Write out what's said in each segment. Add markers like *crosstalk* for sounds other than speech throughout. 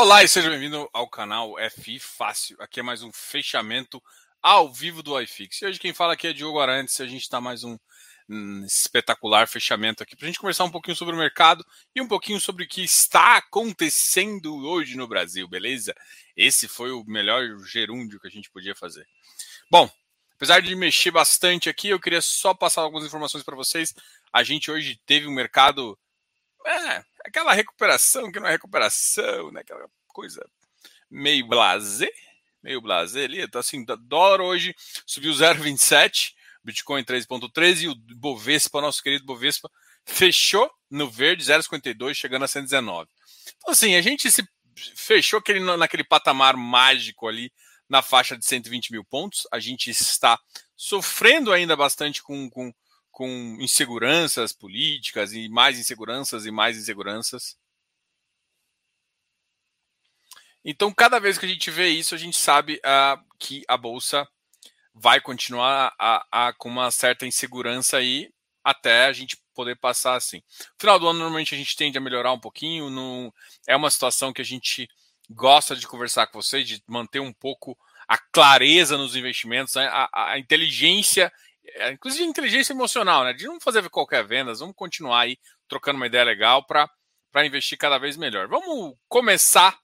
Olá e seja bem-vindo ao canal FI Fácil. Aqui é mais um fechamento ao vivo do iFix. E hoje quem fala aqui é Diogo Arantes e a gente está mais um, um espetacular fechamento aqui para a gente conversar um pouquinho sobre o mercado e um pouquinho sobre o que está acontecendo hoje no Brasil, beleza? Esse foi o melhor gerúndio que a gente podia fazer. Bom, apesar de mexer bastante aqui, eu queria só passar algumas informações para vocês. A gente hoje teve um mercado é, aquela recuperação que não é recuperação, né? Aquela coisa meio blazer, meio blazer ali. Então, assim, dólar hoje subiu 0,27, Bitcoin 3,13 e o Bovespa, nosso querido Bovespa, *laughs* fechou no verde 0,52, chegando a 119. Então, assim, a gente se fechou aquele, naquele patamar mágico ali na faixa de 120 mil pontos. A gente está sofrendo ainda bastante com, com com inseguranças políticas e mais inseguranças e mais inseguranças. Então, cada vez que a gente vê isso, a gente sabe uh, que a bolsa vai continuar a, a, com uma certa insegurança aí até a gente poder passar assim. No final do ano, normalmente a gente tende a melhorar um pouquinho. No, é uma situação que a gente gosta de conversar com vocês, de manter um pouco a clareza nos investimentos, né? a, a inteligência inclusive inteligência emocional, né? De não fazer qualquer vendas, vamos continuar aí trocando uma ideia legal para investir cada vez melhor. Vamos começar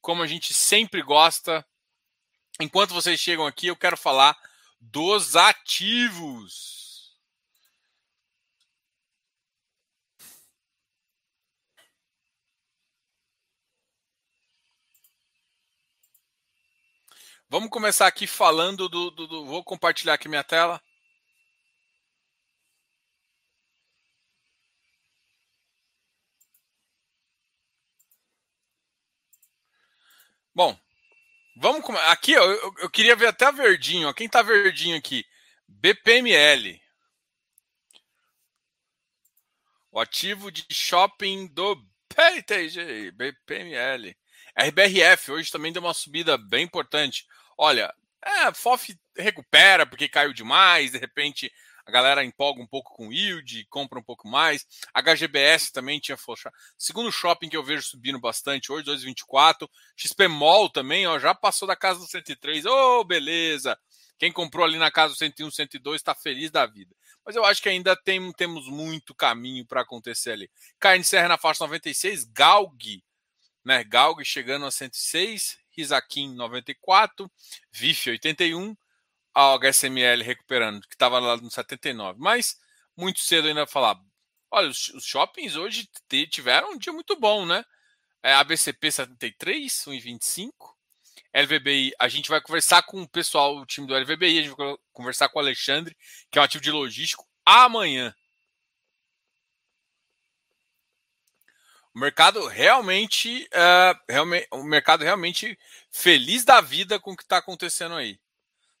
como a gente sempre gosta. Enquanto vocês chegam aqui, eu quero falar dos ativos. Vamos começar aqui falando do, do, do, Vou compartilhar aqui minha tela. Bom, vamos aqui. Eu, eu, queria ver até verdinho. Ó, quem tá verdinho aqui? BPML. O ativo de shopping do PTG, BPML. RBRF hoje também deu uma subida bem importante. Olha, é, FOF recupera porque caiu demais, de repente a galera empolga um pouco com yield, compra um pouco mais. HGBS também tinha forçado. Segundo shopping que eu vejo subindo bastante hoje, 2,24. XP Mall também, ó, já passou da casa do 103. Ô, oh, beleza! Quem comprou ali na casa do 101, 102 está feliz da vida. Mas eu acho que ainda tem, temos muito caminho para acontecer ali. Carne Serra na faixa 96, Galg, né? Galg chegando a 106, Risakin 94, VIF 81, a HSML recuperando, que estava lá no 79. Mas muito cedo ainda falar. Olha, os, shoppings hoje tiveram um dia muito bom, né? É, ABCP 73, 1,25. LVBI, a gente vai conversar com o pessoal, o time do LVBI, a gente vai conversar com o Alexandre, que é um ativo de logístico, amanhã. O mercado realmente, uh, realmente, o mercado realmente feliz da vida com o que está acontecendo aí.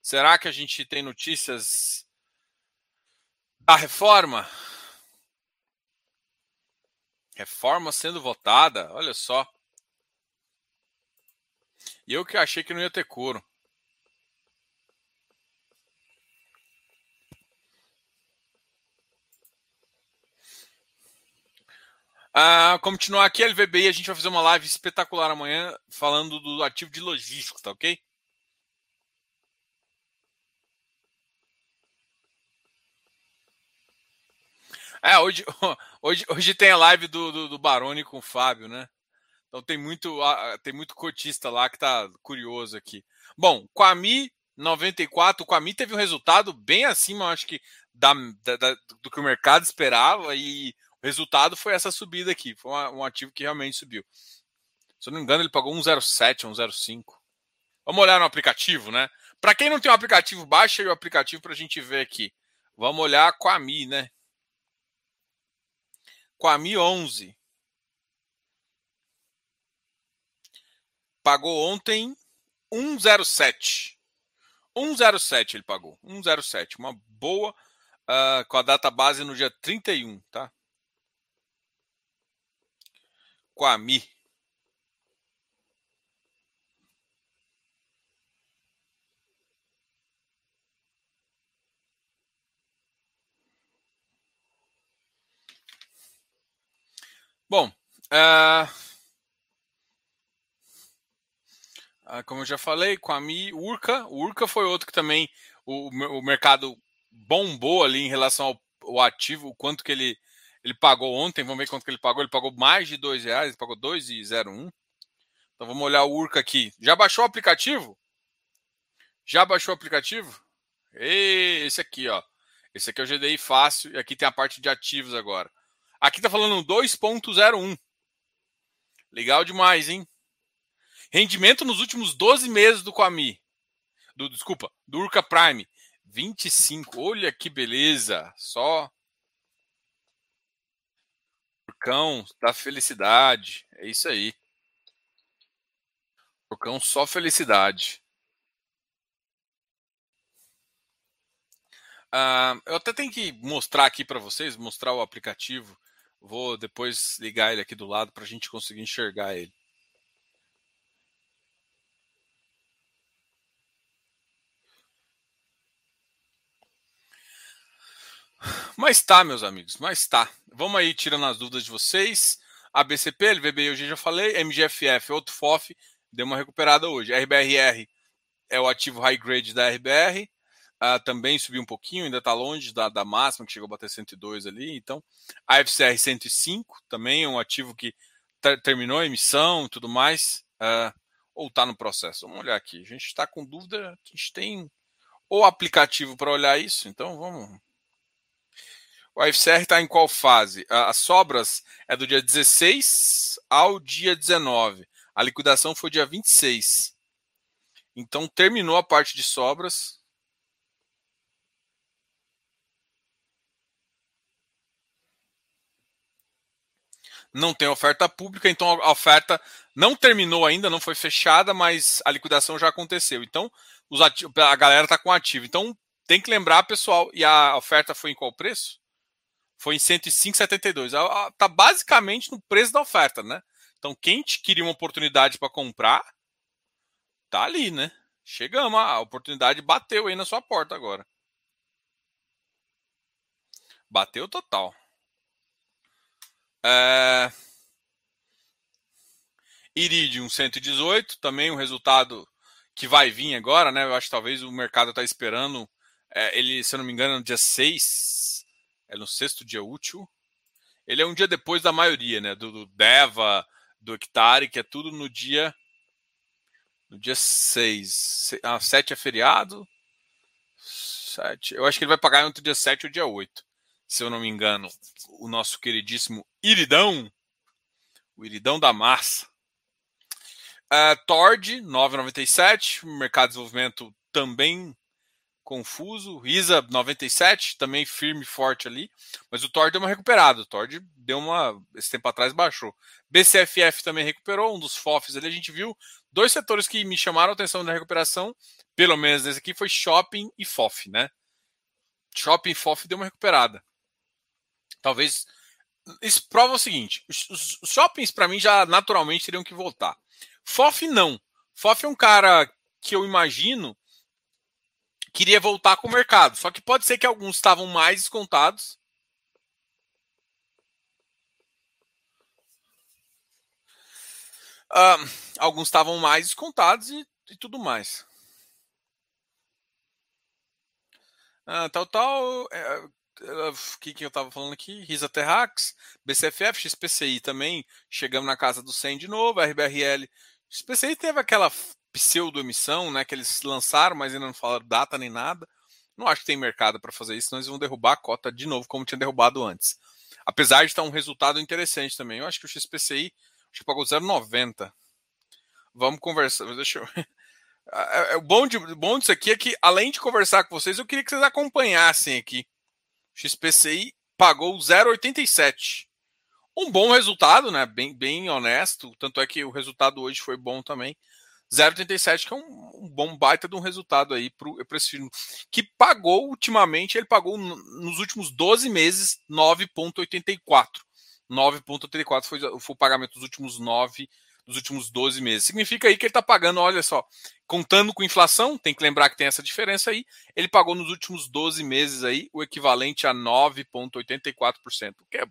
Será que a gente tem notícias da reforma? Reforma sendo votada, olha só. E eu que achei que não ia ter couro. Ah, continuar aqui, LVBI, a gente vai fazer uma live espetacular amanhã falando do ativo de logístico, tá ok? É, hoje, *laughs* hoje, hoje tem a live do, do, do Baroni com o Fábio, né? Então tem muito, tem muito cotista lá que tá curioso aqui. Bom, Quami 94, o Quami teve um resultado bem acima, acho que, da, da, do que o mercado esperava e o resultado foi essa subida aqui. Foi um ativo que realmente subiu. Se eu não me engano, ele pagou 1,07, 1,05. Vamos olhar no aplicativo, né? Para quem não tem um aplicativo, baixa aí o aplicativo para a gente ver aqui. Vamos olhar com a Mi, né? Com a Mi 11. Pagou ontem 1,07. 1,07 ele pagou. 1,07. Uma boa uh, com a data base no dia 31, tá? Quami. Bom, uh... Ah, como eu já falei, com a Mi, Urca. O Urca foi outro que também o, o mercado bombou ali em relação ao, ao, ativo, o quanto que ele, ele pagou ontem. Vamos ver quanto que ele pagou. Ele pagou mais de dois reais, ele pagou 2,01. Então vamos olhar o Urca aqui. Já baixou o aplicativo? Já baixou o aplicativo? E esse aqui, ó. Esse aqui é o GDI fácil e aqui tem a parte de ativos agora. Aqui tá falando 2.01. Legal demais, hein? Rendimento nos últimos 12 meses do Quami. Do, desculpa, do Urca Prime. 25. Olha que beleza. Só. Urcão da felicidade. É isso aí. Urcão só felicidade. Uh, eu até tenho que mostrar aqui para vocês, mostrar o aplicativo. Vou depois ligar ele aqui do lado para a gente conseguir enxergar ele. Mas tá, meus amigos, mas tá. Vamos aí tirando as dúvidas de vocês. ABCP, LVBI hoje já falei, MGFF, outro FOF, deu uma recuperada hoje. RBRR é o ativo high grade da RBR, Uh, também subiu um pouquinho, ainda está longe da, da máxima, que chegou a bater 102 ali. Então, a FCR 105 também é um ativo que terminou a emissão e tudo mais, uh, ou está no processo. Vamos olhar aqui. A gente está com dúvida, a gente tem o aplicativo para olhar isso, então vamos. O FCR está em qual fase? Uh, as sobras é do dia 16 ao dia 19. A liquidação foi dia 26. Então terminou a parte de sobras. Não tem oferta pública, então a oferta não terminou ainda, não foi fechada, mas a liquidação já aconteceu. Então, a galera está com ativo. Então, tem que lembrar, pessoal, e a oferta foi em qual preço? Foi em 105,72. Está basicamente no preço da oferta, né? Então, quem queria uma oportunidade para comprar, tá ali, né? Chegamos, a oportunidade bateu aí na sua porta agora. Bateu total. É... Iridium 118, também um resultado que vai vir agora, né? Eu acho que talvez o mercado está esperando. É, ele, se eu não me engano, no dia 6, é no sexto dia útil. Ele é um dia depois da maioria, né? Do, do Deva, do Hectare, que é tudo no dia. No dia 6. Ah, 7 é feriado. 7. Eu acho que ele vai pagar entre o dia 7 e o dia 8 se eu não me engano, o nosso queridíssimo Iridão, o Iridão da Massa. Uh, Tord, 9,97, mercado de desenvolvimento também confuso. Risa 97, também firme e forte ali. Mas o Tord deu uma recuperada. O Tord deu uma. Esse tempo atrás baixou. BCFF também recuperou, um dos FOFs ali. A gente viu dois setores que me chamaram a atenção na recuperação, pelo menos esse aqui, foi shopping e FOF, né? Shopping e FOF deu uma recuperada. Talvez. Isso prova o seguinte: os, os shoppings, para mim, já naturalmente teriam que voltar. FOF não. FOF é um cara que eu imagino queria voltar com o mercado. Só que pode ser que alguns estavam mais descontados. Uh, alguns estavam mais descontados e, e tudo mais. Uh, tal, tal. É, o que, que eu estava falando aqui? Risa Terrax, BCFF, XPCI também, chegamos na casa do 100 de novo, RBRL. XPCI teve aquela pseudo-emissão, né, que eles lançaram, mas ainda não falaram data nem nada. Não acho que tem mercado para fazer isso, senão eles vão derrubar a cota de novo, como tinha derrubado antes. Apesar de estar um resultado interessante também. Eu acho que o XPCI acho que pagou 0,90. Vamos conversar. Deixa eu. *laughs* É, é, o bom, de, bom disso aqui é que, além de conversar com vocês, eu queria que vocês acompanhassem aqui XPCI pagou 0,87. Um bom resultado, né? Bem, bem honesto. Tanto é que o resultado hoje foi bom também. 0,87, que é um, um, bom baita de um resultado aí para esse filme. Que pagou ultimamente, ele pagou nos últimos 12 meses 9,84. 9,84 foi, foi o pagamento dos últimos 9 dos últimos 12 meses. Significa aí que ele está pagando, olha só, contando com inflação, tem que lembrar que tem essa diferença aí, ele pagou nos últimos 12 meses aí o equivalente a 9,84%, que é,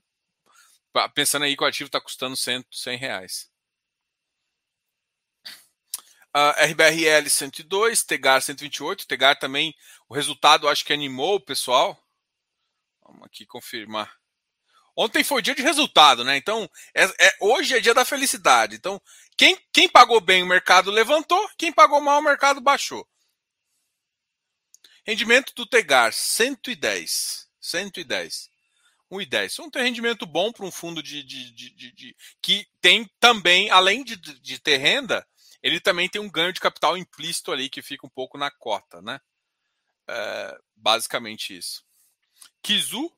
pensando aí que o ativo está custando 100, 100 reais. Uh, RBRL 102, Tegar 128. Tegar também, o resultado acho que animou o pessoal. Vamos aqui confirmar. Ontem foi dia de resultado, né? Então, é, é, hoje é dia da felicidade. Então, quem, quem pagou bem o mercado levantou, quem pagou mal o mercado baixou. Rendimento do Tegar, 110. 110. 1,10. Não tem rendimento bom para um fundo de, de, de, de, que tem também, além de, de ter renda, ele também tem um ganho de capital implícito ali que fica um pouco na cota, né? É, basicamente isso. Kizu,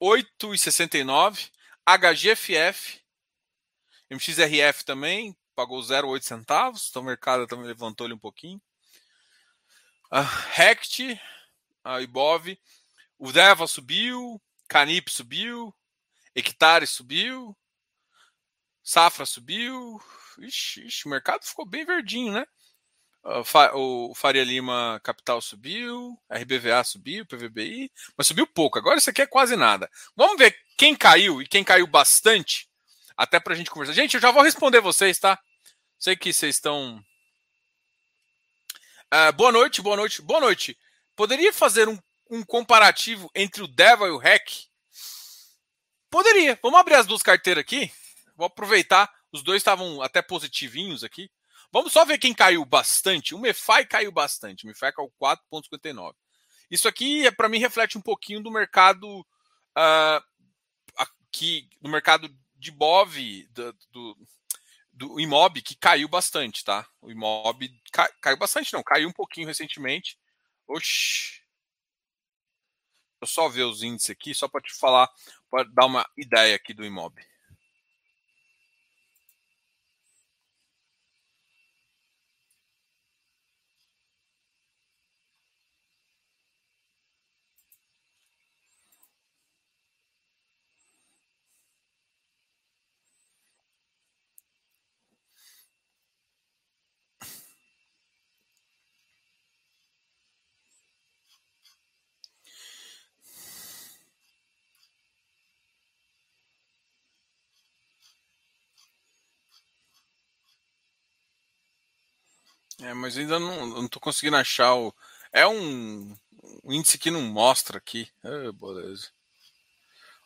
8,69. HGFF, MXRF também, pagou 0,8 centavos, então o mercado também levantou ele um pouquinho. Uh, Rect, a Ibov, o Deva subiu, Canip subiu, Hectare subiu, Safra subiu. Ixi, ixi, o mercado ficou bem verdinho, né? O Faria Lima Capital subiu, RBVA subiu, PVBI, mas subiu pouco. Agora isso aqui é quase nada. Vamos ver quem caiu e quem caiu bastante, até para a gente conversar. Gente, eu já vou responder vocês, tá? Sei que vocês estão. Uh, boa noite, boa noite, boa noite. Poderia fazer um um comparativo entre o Deva e o REC? Poderia. Vamos abrir as duas carteiras aqui. Vou aproveitar. Os dois estavam até positivinhos aqui. Vamos só ver quem caiu bastante. O MEFI caiu bastante. O MEFI caiu 4,59. Isso aqui, é, para mim, reflete um pouquinho do mercado uh, aqui, do mercado de BOV, do, do, do IMOB, que caiu bastante, tá? O IMOB cai, caiu bastante, não. Caiu um pouquinho recentemente. Oxi eu só ver os índices aqui, só para te falar, para dar uma ideia aqui do imóvel. É, mas ainda não, tô conseguindo achar o. É um, um índice que não mostra aqui. É, beleza.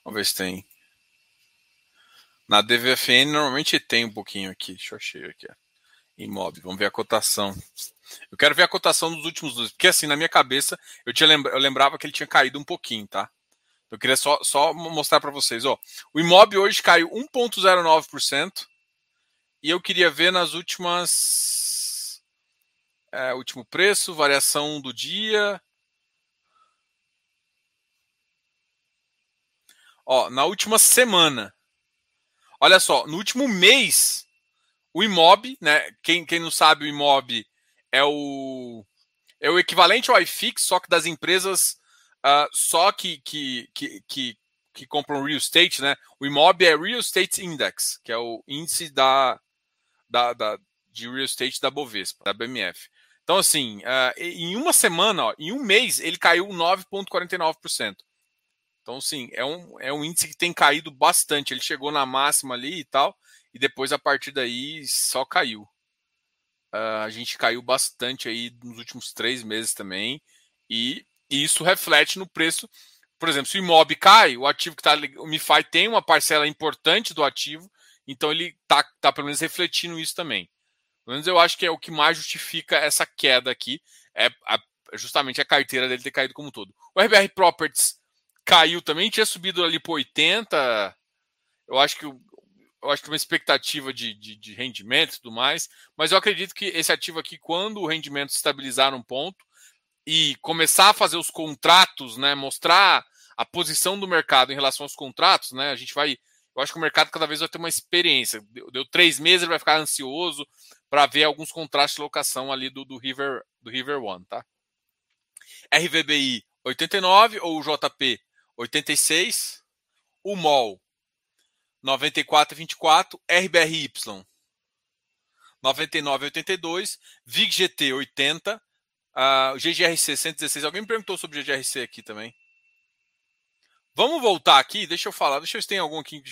Vamos ver se tem. Na DVFN normalmente tem um pouquinho aqui. Deixa eu achar aqui. Imob. Vamos ver a cotação. Eu quero ver a cotação dos últimos dois. Porque assim, na minha cabeça, eu, tinha lembra... eu lembrava que ele tinha caído um pouquinho, tá? Eu queria só, só mostrar para vocês. Ó, o Imob hoje caiu 1,09%. E eu queria ver nas últimas é, último preço, variação do dia. Ó, na última semana. Olha só, no último mês, o IMOB, né? Quem, quem não sabe, o IMOB é o, é o equivalente ao iFix, só que das empresas uh, só que, que, que, que, que compram real estate, né? O IMOB é Real Estate Index, que é o índice da, da, da de real estate da Bovespa, da BMF. Então, assim, uh, em uma semana, ó, em um mês, ele caiu 9,49%. Então, sim, é um, é um índice que tem caído bastante. Ele chegou na máxima ali e tal, e depois, a partir daí, só caiu. Uh, a gente caiu bastante aí nos últimos três meses também, e, e isso reflete no preço. Por exemplo, se o IMOB cai, o ativo que está. O MiFi tem uma parcela importante do ativo, então ele está tá pelo menos refletindo isso também. Pelo menos eu acho que é o que mais justifica essa queda aqui. É a, justamente a carteira dele ter caído como um todo. O RBR Properties caiu também, tinha subido ali para 80. Eu acho que eu acho que uma expectativa de, de, de, rendimento e tudo mais, mas eu acredito que esse ativo aqui, quando o rendimento estabilizar um ponto e começar a fazer os contratos, né, mostrar a posição do mercado em relação aos contratos, né, a gente vai, eu acho que o mercado cada vez vai ter uma experiência. Deu, deu três meses, ele vai ficar ansioso, para ver alguns contrastes de locação ali do, do, River do River One, tá? RVBI 89 ou JP 86, o MOL 94,24, RBRY 99,82, VIGGT 80, uh, GGRC 116. Alguém me perguntou sobre o GGRC aqui também. Vamos voltar aqui, deixa eu falar, deixa eu ver se tem algum aqui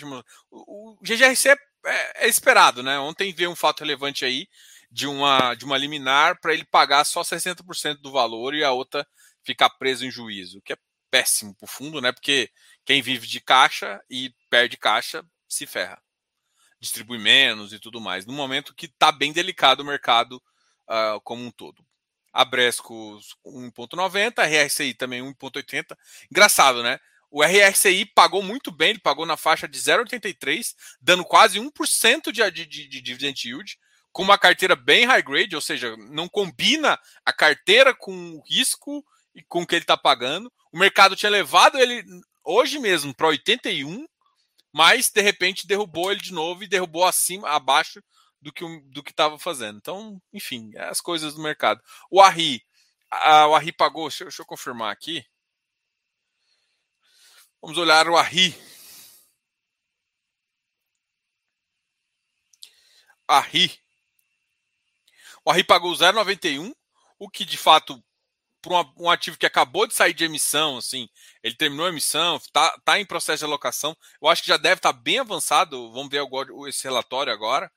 o GGRC é é, é, esperado, né? Ontem veio um fato relevante aí de uma, de uma liminar para ele pagar só 60% do valor e a outra ficar preso em juízo, que é péssimo para o fundo, né? Porque quem vive de caixa e perde caixa se ferra. Distribui menos e tudo mais. No momento que está bem delicado o mercado uh, como um todo. A Bresco 1,90, a RSI também 1,80. Engraçado, né? O RSI pagou muito bem, ele pagou na faixa de 0,83, dando quase 1% de, de, de, de dividend yield, com uma carteira bem high grade, ou seja, não combina a carteira com o risco e com o que ele está pagando. O mercado tinha levado ele hoje mesmo para 81, mas de repente derrubou ele de novo e derrubou acima, abaixo do que do que estava fazendo. Então, enfim, é as coisas do mercado. O Arri, a, o Arri pagou, deixa, deixa eu confirmar aqui. Vamos olhar o Arri. Arri. O Arri pagou 0,91, o que de fato para um ativo que acabou de sair de emissão, assim, ele terminou a emissão, está tá em processo de alocação. Eu acho que já deve estar tá bem avançado. Vamos ver agora esse relatório agora.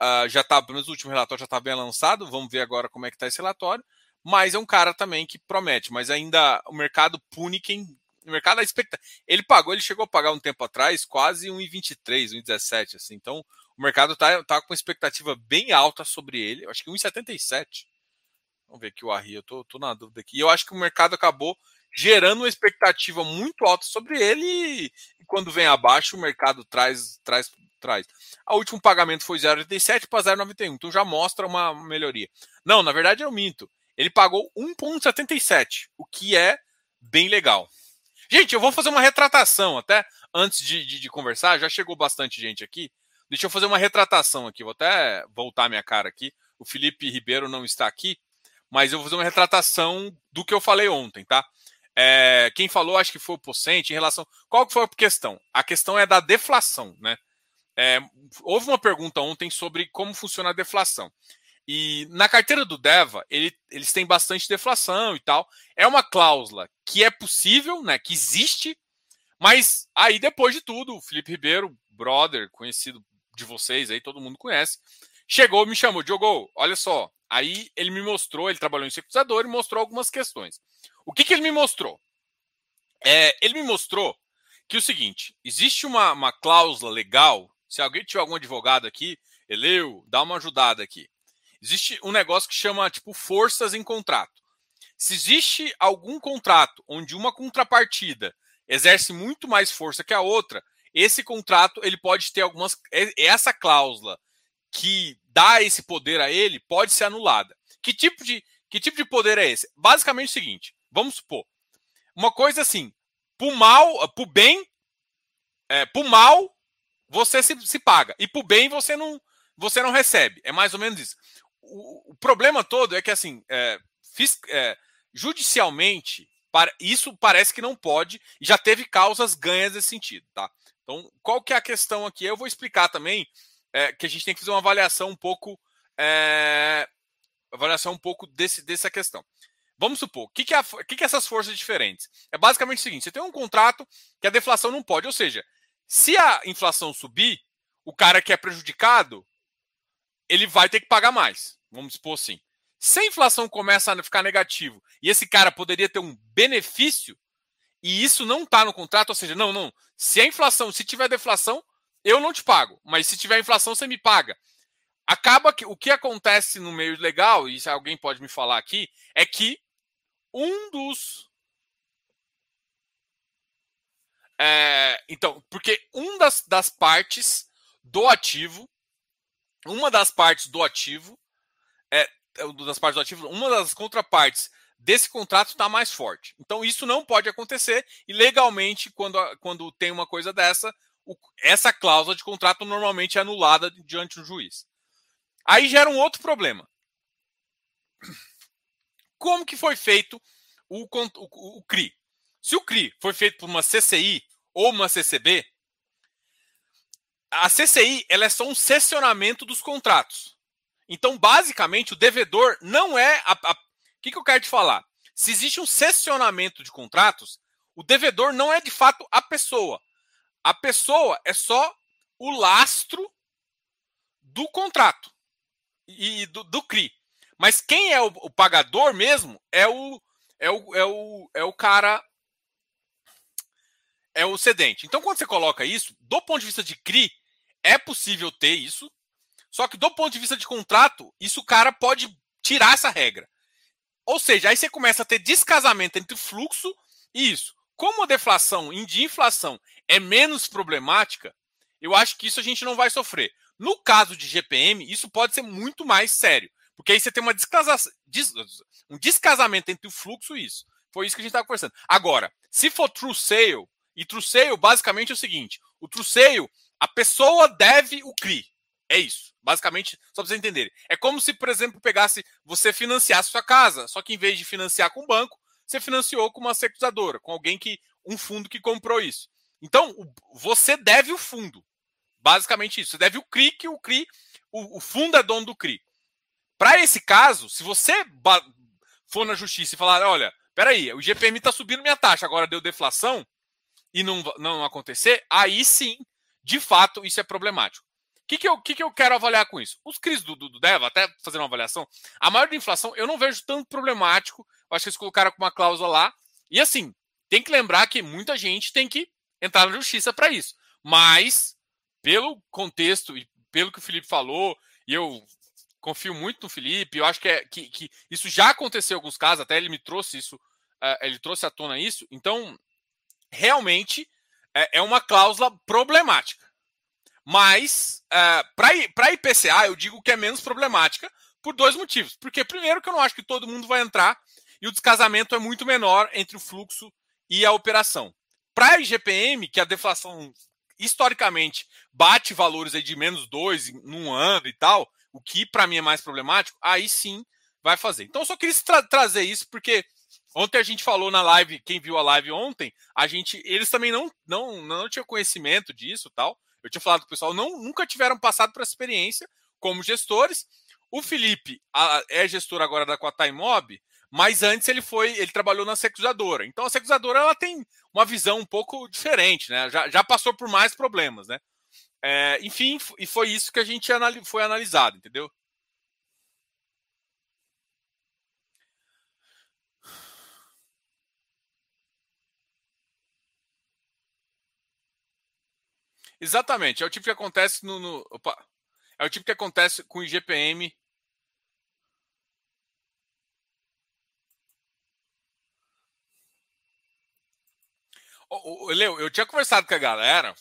Uh, já está, pelo menos o último relatório já está bem lançado. Vamos ver agora como é que está esse relatório. Mas é um cara também que promete, mas ainda o mercado pune quem o mercado a. Ele pagou, ele chegou a pagar um tempo atrás quase 1,23, 1,17, assim. Então, o mercado tá, tá com uma expectativa bem alta sobre ele. Eu acho que 1,77. Vamos ver aqui o Arri, eu tô, tô na dúvida aqui. Eu acho que o mercado acabou gerando uma expectativa muito alta sobre ele e, quando vem abaixo o mercado traz traz traz. O último pagamento foi 0,87 para 0,91, então já mostra uma melhoria. Não, na verdade eu minto. Ele pagou 1,77, o que é bem legal. Gente, eu vou fazer uma retratação até antes de, de, de, conversar. Já chegou bastante gente aqui. Deixa eu fazer uma retratação aqui. Vou até voltar minha cara aqui. O Felipe Ribeiro não está aqui, mas eu vou fazer uma retratação do que eu falei ontem, tá? É, quem falou, acho que foi o Pocente, em relação. Qual que foi a questão? A questão é da deflação, né? É, houve uma pergunta ontem sobre como funciona a deflação. E na carteira do Deva, ele, eles têm bastante deflação e tal. É uma cláusula que é possível, né? Que existe, mas aí, depois de tudo, o Felipe Ribeiro, brother, conhecido de vocês aí, todo mundo conhece, chegou, me chamou, Diogo, olha só. Aí ele me mostrou, ele trabalhou em securizador e mostrou algumas questões. O que, que ele me mostrou? É, ele me mostrou que é o seguinte: existe uma, uma cláusula legal. Se alguém tiver algum advogado aqui, Eleu, dá uma ajudada aqui. Existe um negócio que chama tipo forças em contrato. Se existe algum contrato onde uma contrapartida exerce muito mais força que a outra, esse contrato ele pode ter algumas essa cláusula que dá esse poder a ele pode ser anulada. Que tipo de que tipo de poder é esse? Basicamente o seguinte: vamos supor uma coisa assim, pro mal, pro bem, é, mal você se, se paga e pro bem você não você não recebe. É mais ou menos isso o, o, problema todo é que, assim, é, fiz, é, judicialmente, para, isso parece que não pode, e já teve causas ganhas nesse sentido, tá? Então, qual que é a questão aqui? Eu vou explicar também é, que a gente tem que fazer uma avaliação um pouco. É, avaliação um pouco desse, dessa questão. Vamos supor, o que, que, é que, que é essas forças diferentes? É basicamente o seguinte: você tem um contrato que a deflação não pode, ou seja, se a inflação subir, o cara que é prejudicado ele vai ter que pagar mais. Vamos supor assim. Se a inflação começa a ficar negativo e esse cara poderia ter um benefício, e isso não está no contrato, ou seja, não, não. Se a inflação, se tiver deflação, eu não te pago, mas se tiver inflação, você me paga. Acaba que o que acontece no meio legal, e alguém pode me falar aqui, é que um dos. É, então, porque um das, das partes do ativo uma das partes do ativo, é, é das partes do ativo, uma das contrapartes desse contrato está mais forte. Então isso não pode acontecer e legalmente quando, quando tem uma coisa dessa, o, essa cláusula de contrato normalmente é anulada diante do juiz. Aí gera um outro problema. Como que foi feito o, o, o CRI? Se o CRI foi feito por uma CCI ou uma CCB, a CCI ela é só um cessionamento dos contratos. Então, basicamente, o devedor não é. O que, que eu quero te falar? Se existe um cessionamento de contratos, o devedor não é de fato a pessoa. A pessoa é só o lastro do contrato. e do, do CRI. Mas quem é o, o, pagador mesmo é o, é o, é o, é o cara. É o cedente. Então, quando você coloca isso, do ponto de vista de CRI, é possível ter isso. Só que do ponto de vista de contrato, isso o cara pode tirar essa regra. Ou seja, aí você começa a ter descasamento entre fluxo e isso. Como a deflação de inflação é menos problemática, eu acho que isso a gente não vai sofrer. No caso de GPM, isso pode ser muito mais sério, porque aí você tem uma descasa... um descasamento entre o fluxo e isso. Foi isso que a gente estava conversando. Agora, se for true sale, e true sale basicamente é o seguinte: o true sale, a pessoa deve o CRI. É isso. Basicamente, só para vocês entenderem. É como se, por exemplo, pegasse, você financiasse sua casa, só que em vez de financiar com o banco, você financiou com uma securizadora, com alguém que. um fundo que comprou isso. Então, você deve o fundo. Basicamente isso. Você deve o CRI, que o CRI, o, o fundo é dono do CRI. Para esse caso, se você for na justiça e falar, olha, peraí, o GPM está subindo minha taxa, agora deu deflação e não, não acontecer, aí sim, de fato, isso é problemático. O que, que, eu, que, que eu quero avaliar com isso? Os CRIs do, do, do Deva, até fazendo uma avaliação, a maior da inflação eu não vejo tanto problemático. Eu acho que eles colocaram com uma cláusula lá. E assim, tem que lembrar que muita gente tem que entrar na justiça para isso. Mas, pelo contexto e pelo que o Felipe falou, e eu confio muito no Felipe, eu acho que, é, que, que isso já aconteceu em alguns casos, até ele me trouxe isso, uh, ele trouxe à tona isso. Então, realmente é, é uma cláusula problemática. Mas, uh, para IPCA, eu digo que é menos problemática por dois motivos. Porque, primeiro, que eu não acho que todo mundo vai entrar e o descasamento é muito menor entre o fluxo e a operação. Para a IGPM, que a deflação historicamente bate valores aí de menos dois num ano e tal, o que para mim é mais problemático, aí sim vai fazer. Então, eu só queria tra trazer isso porque ontem a gente falou na live, quem viu a live ontem, a gente, eles também não não não tinham conhecimento disso, tal. Eu tinha falado com o pessoal, não, nunca tiveram passado por essa experiência como gestores. O Felipe a, é gestor agora da Quatai Mob, mas antes ele foi, ele trabalhou na securizadora. Então a securizadora ela tem uma visão um pouco diferente, né? Já, já passou por mais problemas, né? É, enfim, e foi isso que a gente foi analisado, entendeu? Exatamente. É o tipo que acontece no. no opa, é o tipo que acontece com o IGPM. Leo, eu tinha conversado com a galera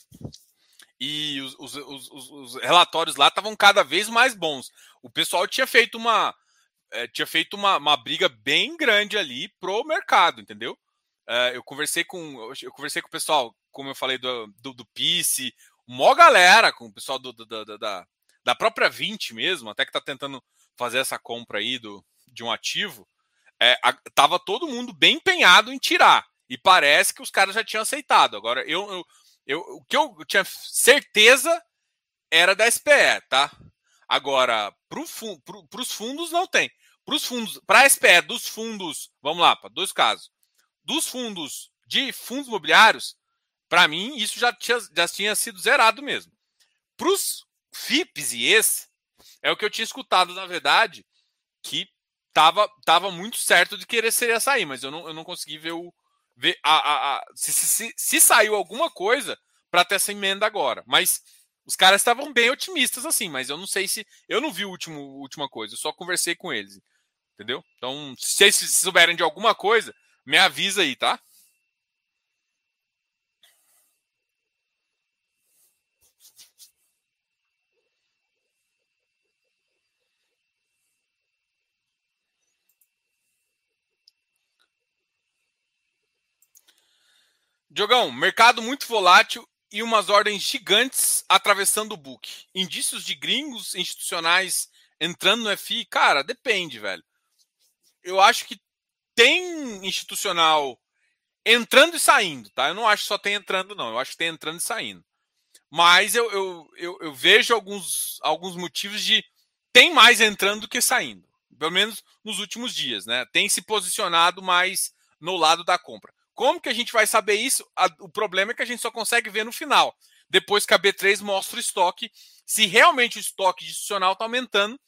e os, os, os, os relatórios lá estavam cada vez mais bons. O pessoal tinha feito uma é, tinha feito uma, uma briga bem grande ali pro mercado, entendeu? É, eu conversei com eu conversei com o pessoal, como eu falei do do, do PICE, mó galera, com o pessoal do, do, da, da própria 20 mesmo, até que está tentando fazer essa compra aí do, de um ativo, é, a, tava todo mundo bem empenhado em tirar. E parece que os caras já tinham aceitado. Agora, eu, eu, eu o que eu tinha certeza era da SPE, tá? Agora, para pro, os fundos não tem. Para os fundos, para SPE dos fundos, vamos lá, para dois casos. Dos fundos de fundos imobiliários, para mim, isso já tinha, já tinha sido zerado mesmo. Para os FIPs e esse, é o que eu tinha escutado, na verdade, que tava, tava muito certo de querer seria sair, mas eu não, eu não consegui ver o. Ver a, a, a se, se, se, se saiu alguma coisa para ter essa emenda agora. Mas os caras estavam bem otimistas assim, mas eu não sei se. Eu não vi a última coisa, eu só conversei com eles. Entendeu? Então, se vocês souberem de alguma coisa, me avisa aí, tá? Diogão, mercado muito volátil e umas ordens gigantes atravessando o book. Indícios de gringos institucionais entrando no FI, cara, depende, velho. Eu acho que tem institucional entrando e saindo, tá? Eu não acho que só tem entrando, não. Eu acho que tem entrando e saindo. Mas eu, eu, eu, eu vejo alguns, alguns motivos de tem mais entrando do que saindo. Pelo menos nos últimos dias, né? Tem se posicionado mais no lado da compra. Como que a gente vai saber isso? o problema é que a gente só consegue ver no final. Depois que a B3 mostra o estoque, se realmente o estoque institucional está aumentando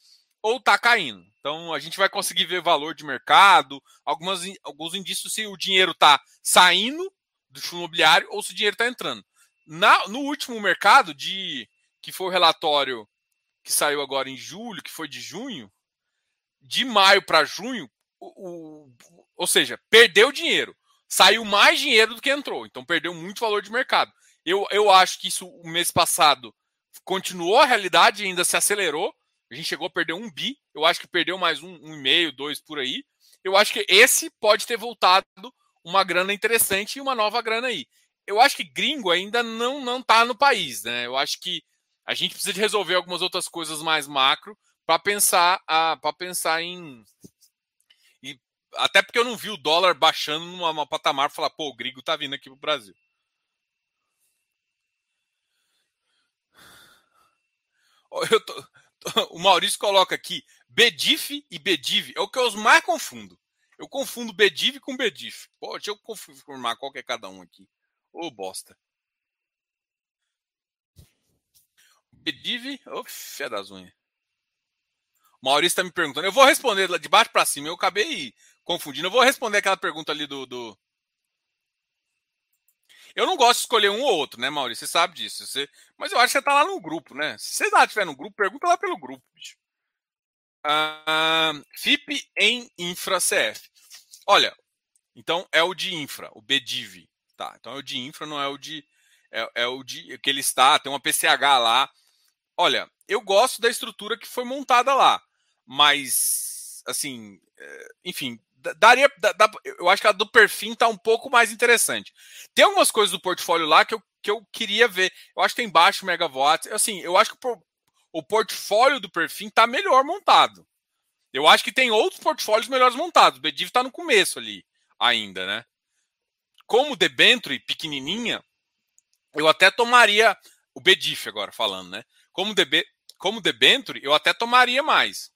ou está caindo. Então a gente vai conseguir ver valor de mercado, algumas, alguns indícios se o dinheiro está saindo do fundo imobiliário ou se o dinheiro está entrando. Na, no último mercado, de que foi o relatório que saiu agora em julho, que foi de junho, de maio para junho, o, o, ou seja, perdeu dinheiro. Saiu mais dinheiro do que entrou. Então perdeu muito valor de mercado. Eu, eu acho que isso o mês passado continuou a realidade ainda se acelerou. A gente chegou a perder um bi. Eu acho que perdeu mais um, um e meio, dois por aí. Eu acho que esse pode ter voltado uma grana interessante e uma nova grana aí. Eu acho que gringo ainda não não está no país, né? Eu acho que a gente precisa de resolver algumas outras coisas mais macro para pensar para pensar em até porque eu não vi o dólar baixando numa, numa patamar falar, pô, o gringo tá vindo aqui pro Brasil. Tô, o Maurício coloca aqui Bedif e Bediv. É o que eu mais confundo. Eu confundo Bediv com Bedif. Pô, deixa eu confirmar qual que é cada um aqui. Ô, oh, bosta. Bediv. Ô, oh, fé das unhas. Maurício está me perguntando. Eu vou responder de baixo para cima. Eu acabei confundindo. Eu vou responder aquela pergunta ali do, do, eu não gosto de escolher um ou outro, né, Maurício? Você sabe disso. Você... Mas eu acho que você tá lá no grupo, né? Se você lá estiver no grupo, pergunta lá pelo grupo, bicho. FIP em Infra CF. Olha, então é o de Infra, o BDIV. Tá, então é o de Infra, não é o de. É, é o de que ele está, tem uma PCH lá. Olha, eu gosto da estrutura que foi montada lá, mas assim, é, enfim, daria. Da, eu acho que a do perfil está um pouco mais interessante. Tem algumas coisas do portfólio lá que eu, que eu queria ver. Eu acho que tem baixo megawatts. Assim, eu acho que o portfólio do perfil está melhor montado. Eu acho que tem outros portfólios melhores montados. O Bediv está no começo ali ainda, né? Como debenture pequenininha, eu até tomaria o Bedif agora falando, né? Como deb como debenture, eu até tomaria mais.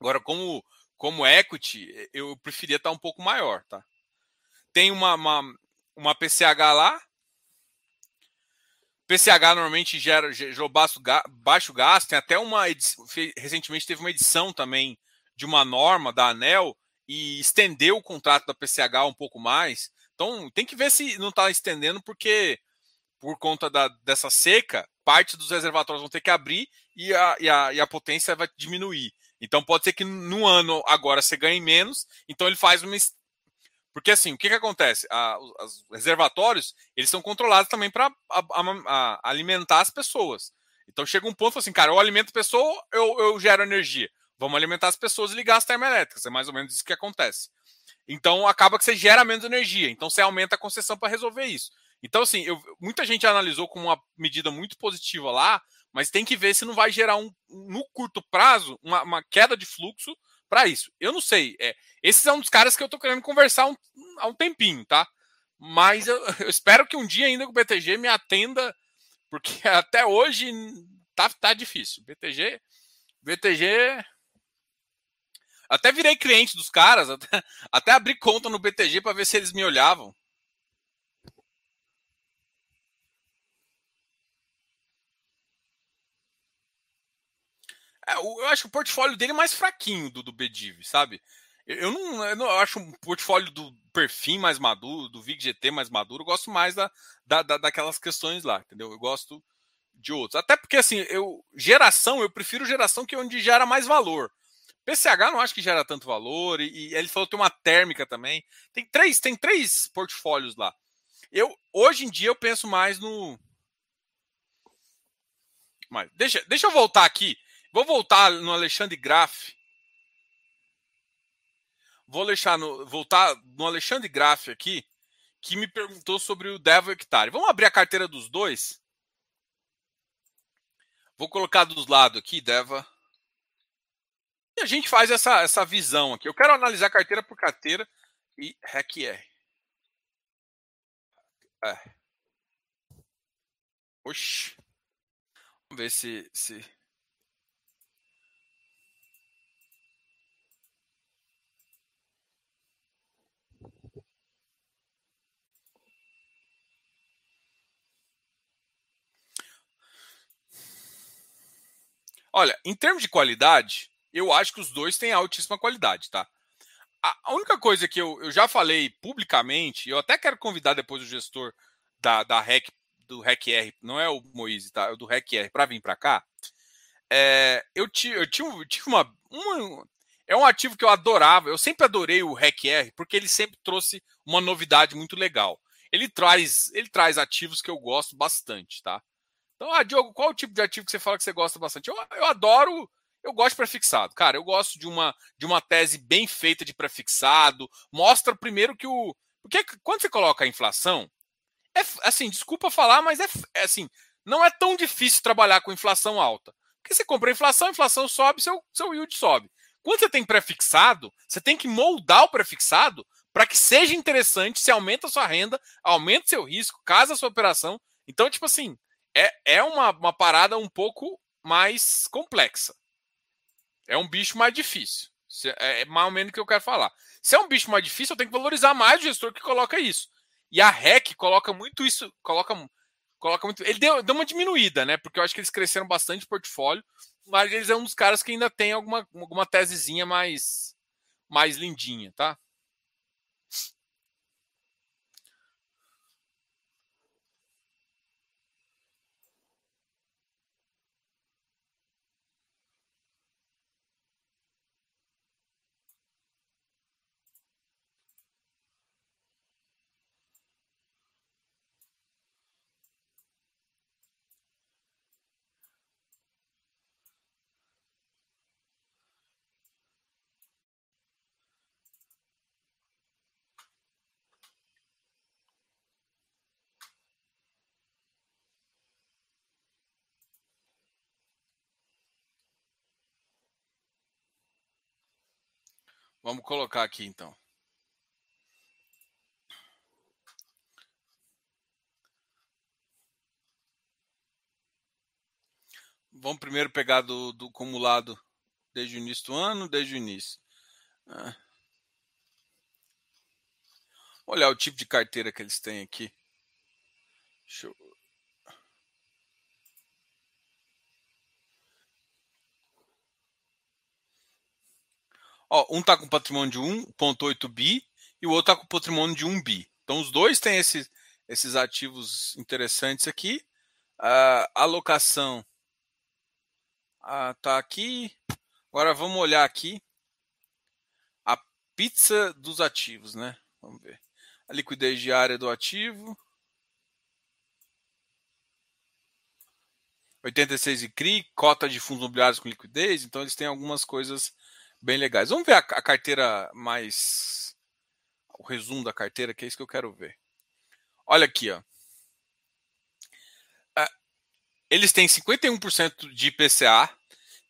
Agora, como como equity, eu preferia estar um pouco maior, tá? Tem uma, uma, uma PCH lá. PCH normalmente gera, gera baixo, baixo gasto. Tem até uma recentemente teve uma edição também de uma norma da ANEL e estendeu o contrato da PCH um pouco mais. Então tem que ver se não está estendendo, porque por conta da, dessa seca, parte dos reservatórios vão ter que abrir e a, e a, e a potência vai diminuir. Então pode ser que no ano agora você ganhe menos, então ele faz uma. Porque assim, o que, que acontece? A, os reservatórios eles são controlados também para alimentar as pessoas. Então chega um ponto assim, cara, eu alimento a pessoa, eu, eu gero energia. Vamos alimentar as pessoas e ligar as termoelétricas. É mais ou menos isso que acontece. Então acaba que você gera menos energia. Então você aumenta a concessão para resolver isso. Então, assim, eu, muita gente analisou como uma medida muito positiva lá, mas tem que ver se não vai gerar um, no curto prazo uma, uma queda de fluxo para isso. Eu não sei. É, esses são um dos caras que eu estou querendo conversar um, há um tempinho, tá? Mas eu, *laughs* eu, espero que um dia ainda o BTG me atenda, porque *laughs* até hoje tá, tá difícil. BTG, BTG. Até virei cliente dos caras, *laughs* até, até abri conta no BTG para ver se eles me olhavam. É, eu acho o portfólio dele mais fraquinho do, do Bediv, sabe? Eu não, eu não eu acho um portfólio do Perfim mais maduro, do VIG-GT mais maduro. Eu gosto mais da, da, da, daquelas questões lá, entendeu? Eu gosto de outros. Até porque, assim, eu geração, eu prefiro geração que é onde gera mais valor. PCH não acho que gera tanto valor. E, e ele falou que tem uma térmica também. Tem três, tem três portfólios lá. Eu, hoje em dia, eu penso mais no. Mas deixa, deixa eu voltar aqui Vou voltar no Alexandre Graff. Vou deixar no, voltar no Alexandre Graff aqui, que me perguntou sobre o Devil Hectare. Vamos abrir a carteira dos dois? Vou colocar dos lados aqui, Deva. E a gente faz essa, essa visão aqui. Eu quero analisar carteira por carteira e REC R. É. Oxi. Vamos ver se, se Olha, em termos de qualidade, Eu acho que os dois têm altíssima qualidade, tá? A única coisa que eu, eu já falei publicamente, eu até quero convidar depois o gestor da, da REC, do REC-R, não é o Moise, tá? É o do REC-R, para vir para cá. É, eu, ti, eu, tive, eu tive uma, uma. É um ativo que eu adorava, eu sempre adorei o REC-R, porque ele sempre trouxe uma novidade muito legal. Ele traz, ele traz ativos que eu gosto bastante, tá? Então, ah, Diogo, qual o tipo de ativo que você fala que você gosta bastante? Eu, eu adoro eu gosto de prefixado. Cara, eu gosto de uma, de uma tese bem feita de prefixado. Mostra primeiro que o. Porque quando você coloca a inflação, é assim, desculpa falar, mas é, é assim, não é tão difícil trabalhar com inflação alta. Porque você compra a inflação, a inflação sobe, seu, seu yield sobe. Quando você tem prefixado, você tem que moldar o prefixado para que seja interessante, se aumenta a sua renda, aumenta seu risco, casa a sua operação. Então, tipo assim, é, é uma, uma parada um pouco mais complexa. É um bicho mais difícil. É, é mais ou menos o que eu quero falar. Se é um bicho mais difícil, eu tenho que valorizar mais o gestor que coloca isso. E a REC coloca muito isso, coloca, coloca muito. Ele deu, deu uma diminuída, né? Porque eu acho que eles cresceram bastante o portfólio, mas eles é um dos caras que ainda tem alguma, alguma tesezinha mais, mais lindinha, tá? Vamos colocar aqui então. Vamos primeiro pegar do, do acumulado desde o início do ano, desde o início. Ah. Olhar o tipo de carteira que eles têm aqui. Deixa eu Ó, um está com patrimônio de 1,8 bi e o outro está com patrimônio de 1 bi. Então, os dois têm esses, esses ativos interessantes aqui. A alocação está aqui. Agora vamos olhar aqui a pizza dos ativos, né? Vamos ver. A liquidez diária do ativo. 86 de CRI, cota de fundos imobiliários com liquidez, então eles têm algumas coisas bem legais. Vamos ver a, a, carteira mais. O resumo da carteira, que é isso que eu quero ver. Olha aqui, ó. É, eles têm 51% de IPCA,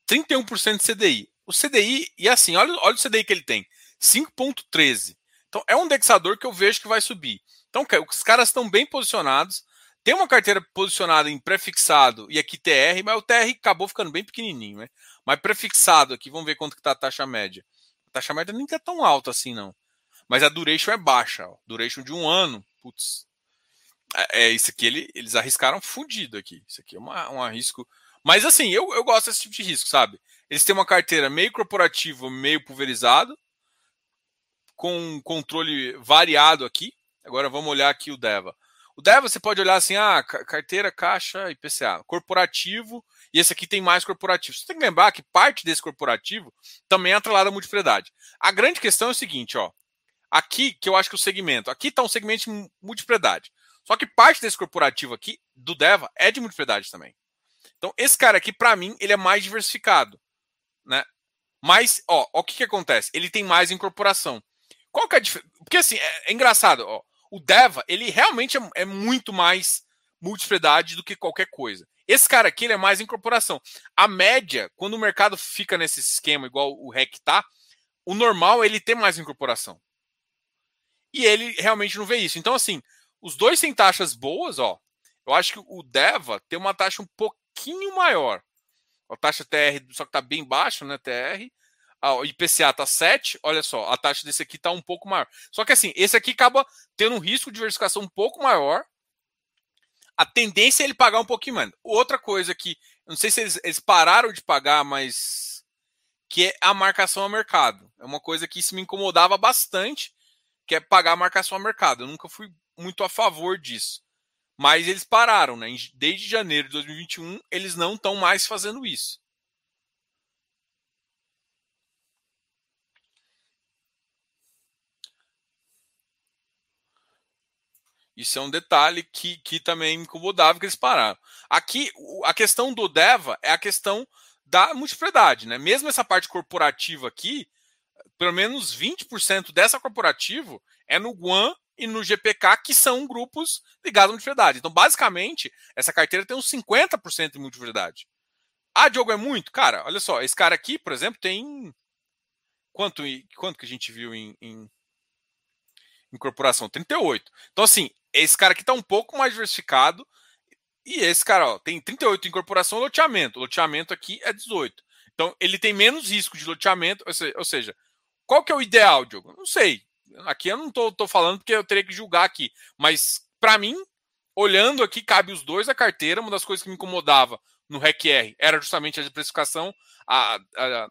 31% de CDI. O CDI, e assim, olha, olha o CDI que ele tem: 5,13. Então é um indexador que eu vejo que vai subir. Então, os caras estão bem posicionados. Tem uma carteira posicionada em prefixado e aqui TR, mas o TR acabou ficando bem pequenininho, né? Mas prefixado aqui, vamos ver quanto que tá a taxa média. A taxa média nem é tão alta assim, não. Mas a duration é baixa. Ó. Duration de um ano. Putz. É, é isso aqui, ele, eles arriscaram fudido aqui. Isso aqui é uma, um risco. Mas assim, eu, eu gosto desse tipo de risco, sabe? Eles têm uma carteira meio corporativo, meio pulverizado, com controle variado aqui. Agora vamos olhar aqui o DEVA. O DEVA você pode olhar assim, ah, carteira, caixa, IPCA. Corporativo, e esse aqui tem mais corporativo. Você tem que lembrar que parte desse corporativo também é atrelado à multipropriedade. A grande questão é o seguinte, ó. Aqui, que eu acho que o segmento, aqui está um segmento de multipropriedade. Só que parte desse corporativo aqui, do DEVA, é de multipropriedade também. Então, esse cara aqui, para mim, ele é mais diversificado. Né? Mas, ó, ó, o que, que acontece? Ele tem mais incorporação. Qual que é a diferença? Porque, assim, é, é, engraçado, ó. O DEVA, ele realmente é, é muito mais multipropriedade do que qualquer coisa. Esse cara aqui ele é mais incorporação. A média, quando o mercado fica nesse esquema igual o REC tá, o normal é ele ter mais incorporação. E ele realmente não vê isso. Então, assim, os dois têm taxas boas, ó. Eu acho que o DEVA tem uma taxa um pouquinho maior. A taxa TR, só que tá bem baixa, né? TR. Ah, o IPCA tá 7, olha só, a taxa desse aqui tá um pouco maior. Só que assim, esse aqui acaba tendo um risco de diversificação um pouco maior a tendência é ele pagar um pouquinho mais. Outra coisa que, não sei se eles, eles pararam de pagar, mas que é a marcação a mercado. É uma coisa que isso me incomodava bastante, que é pagar a marcação a mercado. Eu nunca fui muito a favor disso. Mas eles pararam, né? Desde janeiro de 2021, eles não estão mais fazendo isso. Isso é um detalhe que, que também me incomodava que eles pararam. Aqui, a questão do DEVA é a questão da multiplicidade, né? Mesmo essa parte corporativa aqui, pelo menos 20% dessa corporativo é no Guam e no GPK, que são grupos ligados à multiplicidade. Então, basicamente, essa carteira tem uns 50% de multiplicidade. Ah, Diogo, é muito? Cara, olha só, esse cara aqui, por exemplo, tem. Quanto, quanto que a gente viu em, em, em corporação? 38. Então, assim, esse cara aqui está um pouco mais diversificado. E esse cara ó, tem 38 incorporação loteamento. O loteamento aqui é 18. Então ele tem menos risco de loteamento. Ou seja, qual que é o ideal, Diogo? Não sei. Aqui eu não estou falando porque eu teria que julgar aqui. Mas para mim, olhando aqui, cabe os dois a carteira. Uma das coisas que me incomodava no REC-R era justamente a precificação, a, a,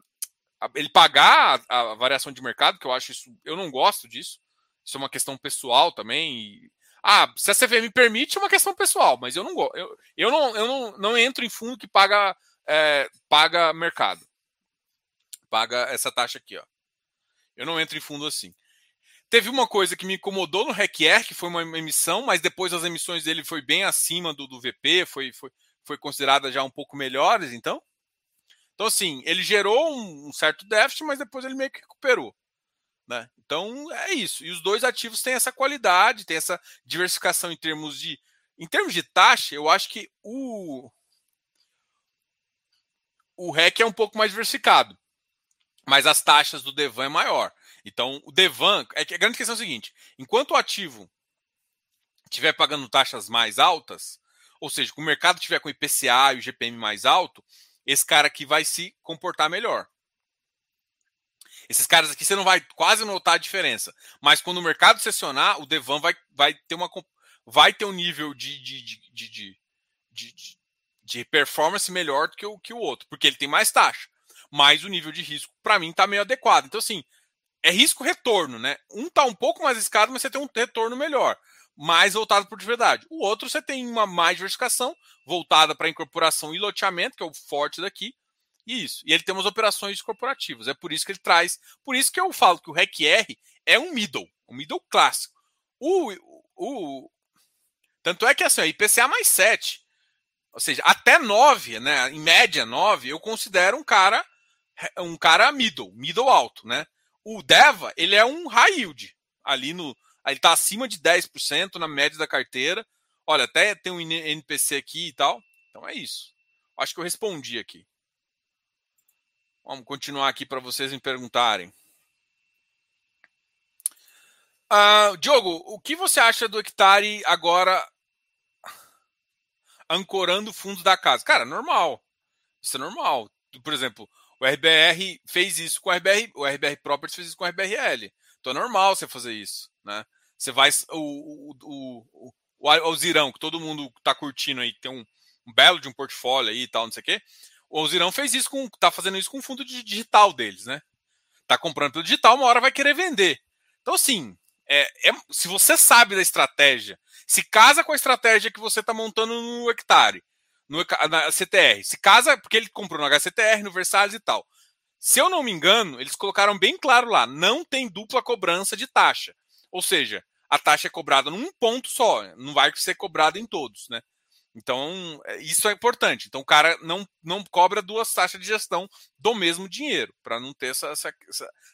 a, ele pagar a, variação de mercado, que eu acho isso, eu não gosto disso. Isso é uma questão pessoal também. E ah, se a CVM permite, é uma questão pessoal, mas eu não. Eu, eu, não, eu não, não entro em fundo que paga, é, paga mercado. Paga essa taxa aqui, ó. Eu não entro em fundo assim. Teve uma coisa que me incomodou no RECR, que foi uma emissão, mas depois as emissões dele foi bem acima do, do VP, foi, foi, foi considerada já um pouco melhores, então. Então, assim, ele gerou um, um certo déficit, mas depois ele meio que recuperou. Né? Então é isso. E os dois ativos têm essa qualidade, têm essa diversificação em termos de. Em termos de taxa, eu acho que o. O REC é um pouco mais diversificado. Mas as taxas do Devan é maior. Então, o Devan. É que a grande questão é a seguinte: enquanto o ativo estiver pagando taxas mais altas, ou seja, o mercado estiver com o IPCA e o GPM mais alto, esse cara aqui vai se comportar melhor. Esses caras aqui você não vai quase notar a diferença. Mas quando o mercado sessionar, o Devan vai, vai ter uma vai ter um nível de, de, de, de, de, de performance melhor do que o, que o outro, porque ele tem mais taxa. Mas o nível de risco, para mim, está meio adequado. Então, assim, é risco-retorno, né? Um tá um pouco mais escado, mas você tem um retorno melhor, mais voltado por verdade. O outro você tem uma mais diversificação, voltada para incorporação e loteamento, que é o forte daqui, isso. E ele tem umas operações corporativas. É por isso que ele traz. Por isso que eu falo que o REC-R é um middle, um middle clássico. O, o, tanto é que assim, IPCA mais 7, ou seja, até 9, né, em média 9, eu considero um cara um cara middle, middle alto, né? O Deva, ele é um high yield, ali no, ele está acima de 10% na média da carteira. Olha, até tem um NPC aqui e tal. Então é isso. Acho que eu respondi aqui. Vamos continuar aqui para vocês me perguntarem. Uh, Diogo, o que você acha do hectare agora ancorando fundos da casa? Cara, normal. Isso é normal. Por exemplo, o RBR fez isso com o RBR, o RBR Properties fez isso com o RBRL. Então é normal você fazer isso, né? Você vai o, o, o, o, o Zirão, que todo mundo está curtindo aí, tem um, um, belo de um portfólio aí e tal, não sei o quê. O Zirão fez isso com. tá fazendo isso com o fundo digital deles, né? Tá comprando pelo digital, uma hora vai querer vender. Então, assim, é, é, se você sabe da estratégia, se casa com a estratégia que você está montando no hectare, no, na CTR, se casa, porque ele comprou no HCTR, no Versalhes e tal. Se eu não me engano, eles colocaram bem claro lá: não tem dupla cobrança de taxa. Ou seja, a taxa é cobrada num ponto só, não vai ser cobrada em todos, né? Então, é, isso é importante. Então, o cara não, não cobra duas taxas de gestão do mesmo dinheiro, para não ter essa, essa,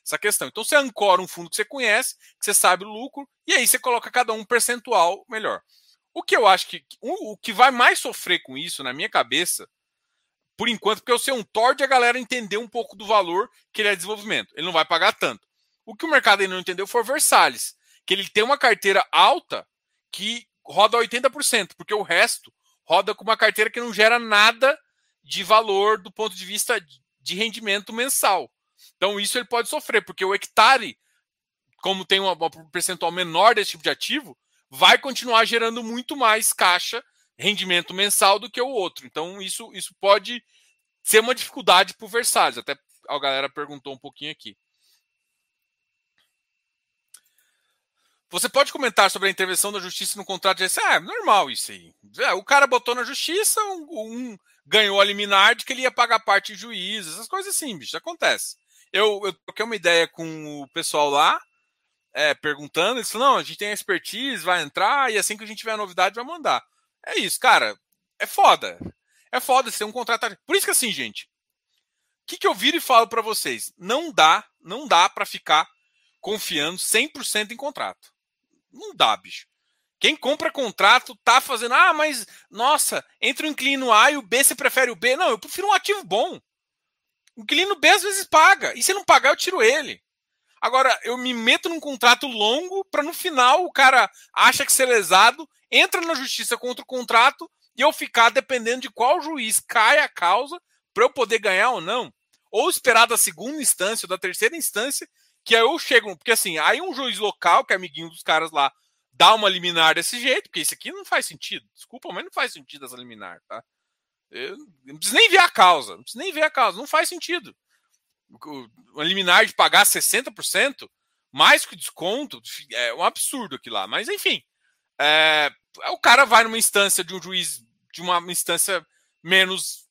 essa, questão. Então, você ancora um fundo que você conhece, que você sabe o lucro, e aí você coloca cada um percentual melhor. O que eu acho que o, que vai mais sofrer com isso, na minha cabeça, por enquanto, porque eu sei um torde a galera entender um pouco do valor que ele é desenvolvimento. Ele não vai pagar tanto. O que o mercado ainda não entendeu foi o Versalhes, que ele tem uma carteira alta que roda 80%, porque o resto roda com uma carteira que não gera nada de valor do ponto de vista de rendimento mensal. Então, isso ele pode sofrer, porque o hectare, como tem uma percentual menor desse tipo de ativo, vai continuar gerando muito mais caixa, rendimento mensal do que o outro. Então, isso, isso pode ser uma dificuldade para o Versalhes, até, a galera perguntou um pouquinho aqui. Você pode comentar sobre a intervenção da justiça no contrato de Ah, é normal isso aí. É, o cara botou na justiça, um, um ganhou a liminar de que ele ia pagar parte de juízes, essas coisas assim, bicho, acontece. Eu, eu troquei uma ideia com o pessoal lá, é, perguntando, eles falaram, não, a gente tem expertise, vai entrar, e assim que a gente tiver a novidade, vai mandar. É isso, cara, é foda. É foda ser um contrato. Por isso que assim, gente, o que, que eu viro e falo para vocês? Não dá, não dá para ficar confiando 100% em contrato. Não dá, bicho. Quem compra contrato tá fazendo, ah, mas nossa, entre o inclino A e o B, você prefere o B? Não, eu prefiro um ativo bom. O inquilino B às vezes paga, e se não pagar, eu tiro ele. Agora, eu me meto num contrato longo para no final o cara acha que ser lesado, entra na justiça contra o contrato e eu ficar dependendo de qual juiz cai a causa para eu poder ganhar ou não. Ou esperar da segunda instância ou da terceira instância que aí eu chego, porque assim, aí um juiz local, que é amiguinho dos caras lá, dá uma liminar desse jeito, porque isso aqui não faz sentido. Desculpa, mas não faz sentido essa liminar, tá? Eu não preciso nem ver a causa, não preciso nem ver a causa, não faz sentido. O liminar de pagar 60%, mais que desconto, é um absurdo aqui lá. Mas enfim, é, o cara vai numa instância de um juiz, de uma instância menos,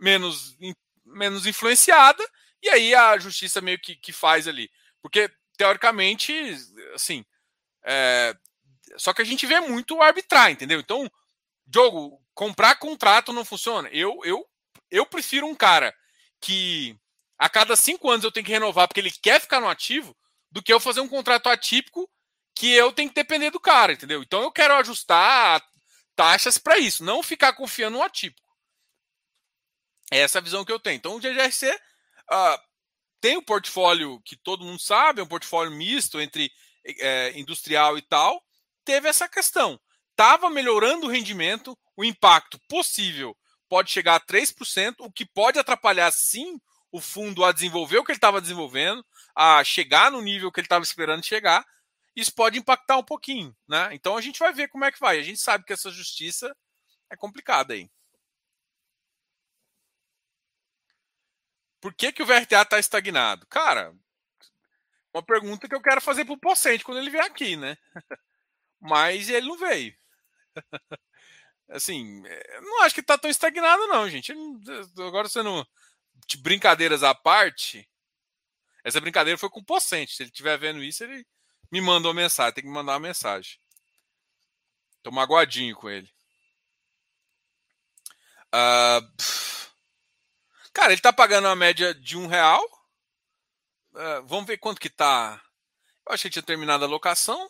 menos, menos influenciada, e aí a justiça meio que, que faz ali. Porque, teoricamente, assim. É... Só que a gente vê muito arbitrar, entendeu? Então, jogo, comprar contrato não funciona. Eu, eu, eu prefiro um cara que a cada cinco anos eu tenho que renovar porque ele quer ficar no ativo, do que eu fazer um contrato atípico que eu tenho que depender do cara, entendeu? Então eu quero ajustar taxas para isso, não ficar confiando no atípico. É essa a visão que eu tenho. Então o GGRC Uh, tem um portfólio que todo mundo sabe, é um portfólio misto entre é, industrial e tal. Teve essa questão. Estava melhorando o rendimento, o impacto possível pode chegar a 3%, o que pode atrapalhar sim o fundo a desenvolver o que ele estava desenvolvendo, a chegar no nível que ele estava esperando chegar. Isso pode impactar um pouquinho, né? Então a gente vai ver como é que vai. A gente sabe que essa justiça é complicada aí. Por que, que o VRTA está estagnado? Cara, uma pergunta que eu quero fazer para o Pocente quando ele vier aqui, né? *laughs* Mas ele não veio. *laughs* Assim, eh, não acho que está tão estagnado, não, gente. Agora sendo brincadeiras à parte, essa brincadeira foi com o Pocente. Se ele estiver vendo isso, ele me manda uma mensagem. Tem que me mandar uma mensagem. Tô magoadinho com ele. Uh, Cara, ele tá pagando uma média de um real. Uh, vamos ver quanto que tá. Eu acho que tinha terminado a locação.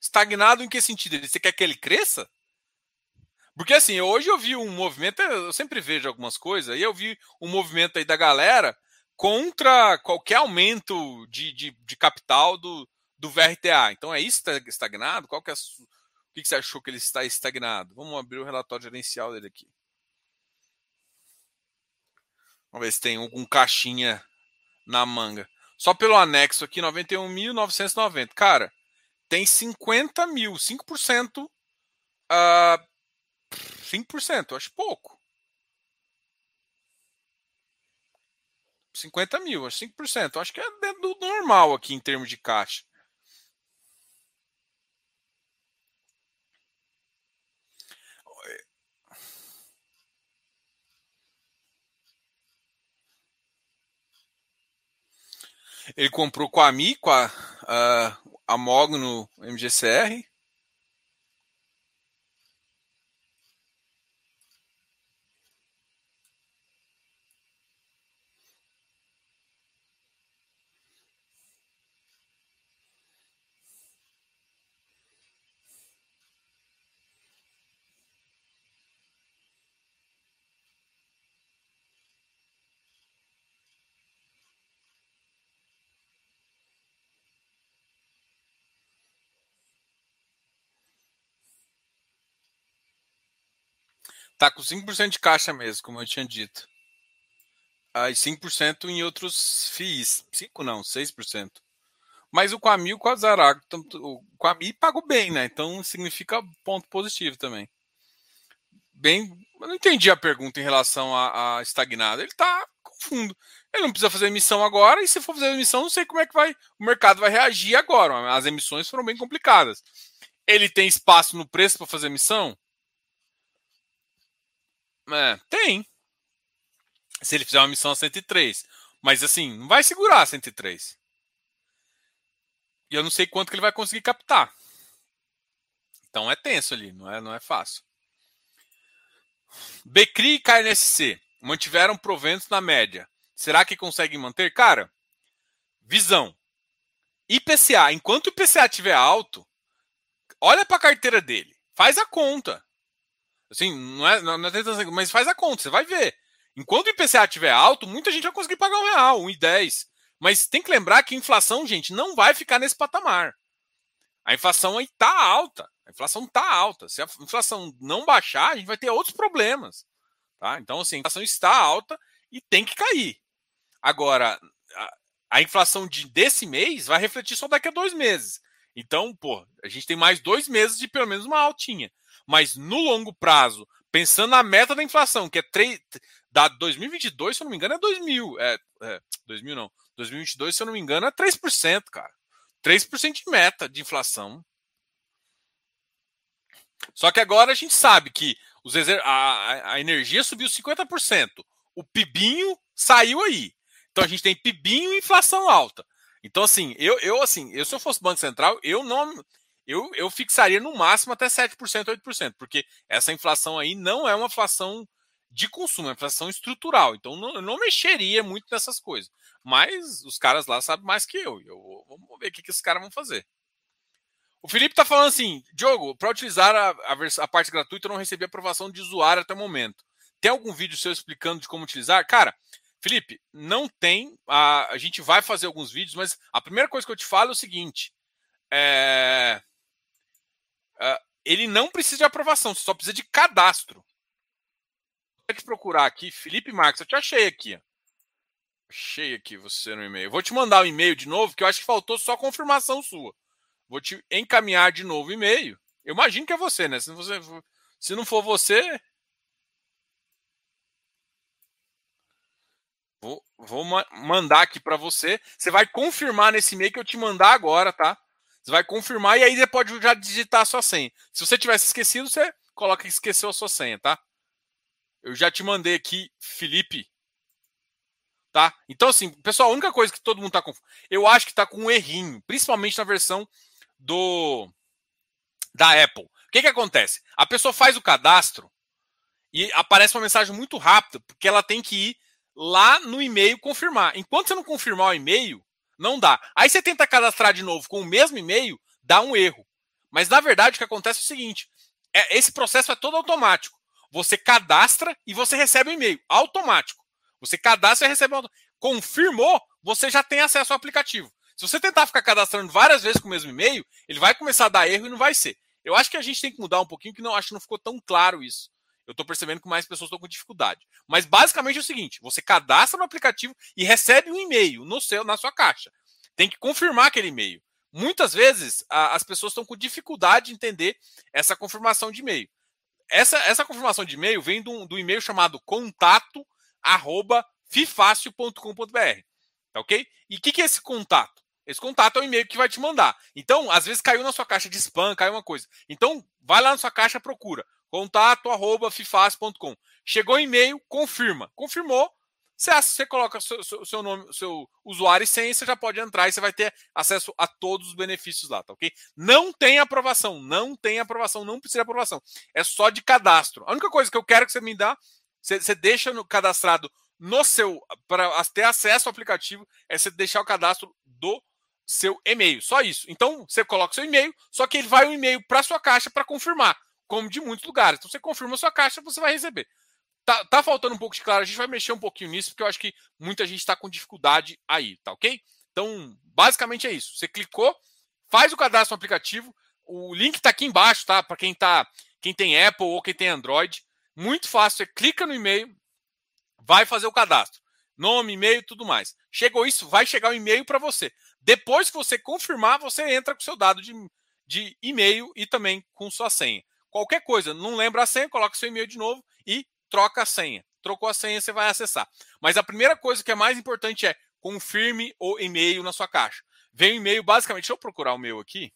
Estagnado em que sentido? Você quer que ele cresça? Porque assim, hoje eu vi um movimento, eu sempre vejo algumas coisas, e eu vi um movimento aí da galera contra qualquer aumento de, de, de capital do, do VRTA. Então é isso está estagnado? Qual que é o que você achou que ele está estagnado? Vamos abrir o relatório gerencial dele aqui. Vamos ver se tem algum caixinha na manga. Só pelo anexo aqui, 91.990. Cara, tem 50 mil, 5%. Uh, 5%, acho pouco. 50 mil, acho 5%. Acho que é do normal aqui em termos de caixa. Ele comprou com a Mi, com a, a, a Mog no MGCR. Tá com 5% de caixa mesmo, como eu tinha dito. Aí 5% em outros FIIs. 5 não, 6%. Mas o Quami e o Quasarago, o Quami pagou bem, né? Então significa ponto positivo também. Bem, eu não entendi a pergunta em relação a, a estagnado. Ele tá com fundo. Ele não precisa fazer emissão agora, e se for fazer emissão, não sei como é que vai, o mercado vai reagir agora. As emissões foram bem complicadas. Ele tem espaço no preço para fazer emissão? É, tem. Se ele fizer uma missão a 103. Mas assim, não vai segurar a 103. E eu não sei quanto que ele vai conseguir captar. Então é tenso ali, não é, não é fácil. Becri e KNSC mantiveram proventos na média. Será que conseguem manter? Cara, visão. IPCA, enquanto o IPCA estiver alto, olha para a carteira dele, faz a conta. Assim, não é, não é mas faz a conta, você vai ver. Enquanto o IPCA estiver alto, muita gente vai conseguir pagar um real, um e dez. Mas tem que lembrar que a inflação, gente, não vai ficar nesse patamar. A inflação aí está alta. A inflação está alta. Se a inflação não baixar, a gente vai ter outros problemas. Tá? Então, assim, a inflação está alta e tem que cair. Agora, a, a inflação de, desse mês vai refletir só daqui a dois meses. Então, pô, a gente tem mais dois meses de pelo menos uma altinha. Mas no longo prazo, pensando na meta da inflação, que é 3, da 2022, se eu não me engano, é 2000. É, é 2000 não. 2022, se eu não me engano, é 3%, cara. 3% de meta de inflação. Só que agora a gente sabe que os a, a energia subiu 50%. O PIBinho saiu aí. Então a gente tem PIBinho e inflação alta. Então, assim, eu, eu assim, eu, se eu fosse Banco Central, eu não. Eu, eu fixaria no máximo até 7%, 8%, porque essa inflação aí não é uma inflação de consumo, é uma inflação estrutural. Então, não, eu não mexeria muito nessas coisas. Mas os caras lá sabem mais que eu. eu vamos ver o que, que esses caras vão fazer. O Felipe está falando assim, Diogo, para utilizar a, a, a, parte gratuita eu não recebi aprovação de usuário até o momento. Tem algum vídeo seu explicando de como utilizar? Cara, Felipe, não tem. A, a gente vai fazer alguns vídeos, mas a primeira coisa que eu te falo é o seguinte: é, é, ele não precisa de aprovação, só precisa de cadastro. Vou te procurar aqui, Felipe Marques, eu te achei aqui. Achei aqui você no e-mail. Vou te mandar o um e-mail de novo, que eu acho que faltou só confirmação sua. Vou te encaminhar de novo o e-mail. Eu imagino que é você, né? Se, você, se não for você. Vou, vou mandar aqui para você. Você vai confirmar nesse e-mail que eu te mandar agora, tá? Você vai confirmar e aí você pode já digitar a sua senha. Se você tivesse esquecido, você coloca que esqueceu a sua senha, tá? Eu já te mandei aqui, Felipe. Tá? Então, assim, pessoal, a única coisa que todo mundo tá com. Eu acho que tá com um errinho, principalmente na versão do da Apple. O que, que acontece? A pessoa faz o cadastro e aparece uma mensagem muito rápida, porque ela tem que ir lá no e-mail confirmar. Enquanto você não confirmar o e-mail, não dá. Aí você tenta cadastrar de novo com o mesmo e-mail, dá um erro. Mas na verdade o que acontece é o seguinte: é, esse processo é todo automático. Você cadastra e você recebe o um e-mail automático. Você cadastra e recebe um Confirmou, você já tem acesso ao aplicativo. Se você tentar ficar cadastrando várias vezes com o mesmo e-mail, ele vai começar a dar erro e não vai ser. Eu acho que a gente tem que mudar um pouquinho, que não acho que não ficou tão claro isso. Eu estou percebendo que mais pessoas estão com dificuldade. Mas basicamente é o seguinte: você cadastra no aplicativo e recebe um e-mail no seu, na sua caixa. Tem que confirmar aquele e-mail. Muitas vezes a, as pessoas estão com dificuldade de entender essa confirmação de e-mail. Essa, essa confirmação de e-mail vem do, do e-mail chamado contato arroba fifácil.com.br. Tá ok? E o que, que é esse contato? Esse contato é o e-mail que vai te mandar. Então, às vezes caiu na sua caixa de spam, caiu uma coisa. Então, vai lá na sua caixa, procura. Contato@fifas.com. Chegou o e-mail, confirma. Confirmou, você, você coloca seu, seu, seu, nome, seu usuário e senha, você já pode entrar e você vai ter acesso a todos os benefícios lá, tá ok? Não tem aprovação, não tem aprovação, não precisa de aprovação. É só de cadastro. A única coisa que eu quero que você me dá, você, você deixa no, cadastrado no seu, para ter acesso ao aplicativo, é você deixar o cadastro do seu e-mail. Só isso. Então, você coloca seu e-mail, só que ele vai um e-mail para sua caixa para confirmar, como de muitos lugares. Então, você confirma a sua caixa, você vai receber. Tá, tá faltando um pouco de claro, a gente vai mexer um pouquinho nisso, porque eu acho que muita gente está com dificuldade aí, tá ok? Então, basicamente é isso. Você clicou, faz o cadastro no aplicativo, o link está aqui embaixo, tá? Para quem tá, quem tem Apple ou quem tem Android. Muito fácil, você clica no e-mail, vai fazer o cadastro. Nome, e-mail, tudo mais. Chegou isso, vai chegar o um e-mail para você. Depois que você confirmar, você entra com seu dado de, de e-mail e também com sua senha. Qualquer coisa, não lembra a senha, coloca seu e-mail de novo e troca a senha. trocou a senha, você vai acessar. Mas a primeira coisa que é mais importante é confirme o e-mail na sua caixa. Vem o e-mail, basicamente, deixa eu procurar o meu aqui.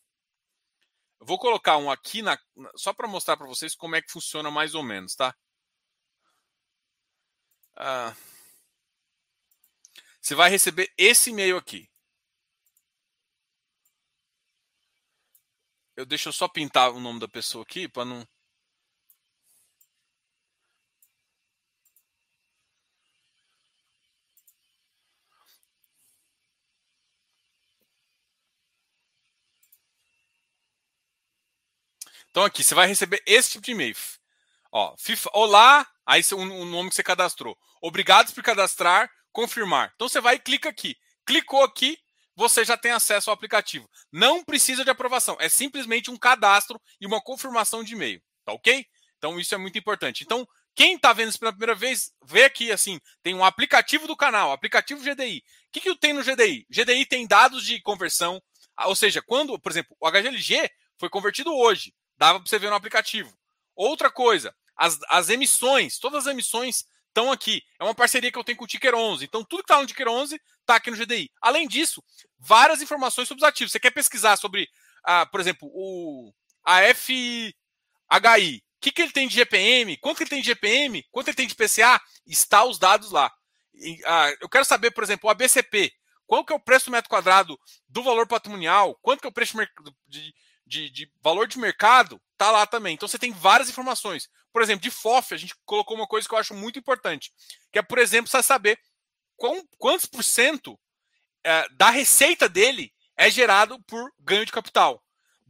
Eu vou colocar um aqui na, só para mostrar para vocês como é que funciona mais ou menos, tá? Ah, você vai receber esse e-mail aqui. Eu deixo eu só pintar o nome da pessoa aqui para não Então aqui, você vai receber esse tipo de e-mail. Ó, FIFA, olá, aí o um, nome que você cadastrou. Obrigado por cadastrar, confirmar. Então você vai e clica aqui. Clicou aqui, você já tem acesso ao aplicativo. Não precisa de aprovação, é simplesmente um cadastro e uma confirmação de e-mail, tá ok? Então isso é muito importante. Então, quem está vendo isso pela primeira vez, vê aqui assim, tem um aplicativo do canal, aplicativo GDI. O que, que tem no GDI? GDI tem dados de conversão, ou seja, quando, por exemplo, o HGLG foi convertido hoje. Dava para você ver no aplicativo. Outra coisa, as, as emissões, todas as emissões estão aqui. É uma parceria que eu tenho com o Ticker 11. Então, tudo que está no Ticker 11 está aqui no GDI. Além disso, várias informações sobre os ativos. Você quer pesquisar sobre, ah, por exemplo, o AFHI. O que, que ele tem de GPM? Quanto ele tem de GPM? Quanto ele tem de PCA? Está os dados lá. E, ah, eu quero saber, por exemplo, o ABCP. Qual que é o preço do metro quadrado do valor patrimonial? Quanto que é o preço de, de, de valor de mercado, tá lá também. Então você tem várias informações. Por exemplo, de FOF, a gente colocou uma coisa que eu acho muito importante, que é, por exemplo, você saber quão, quantos por cento é, da receita dele é gerado por ganho de capital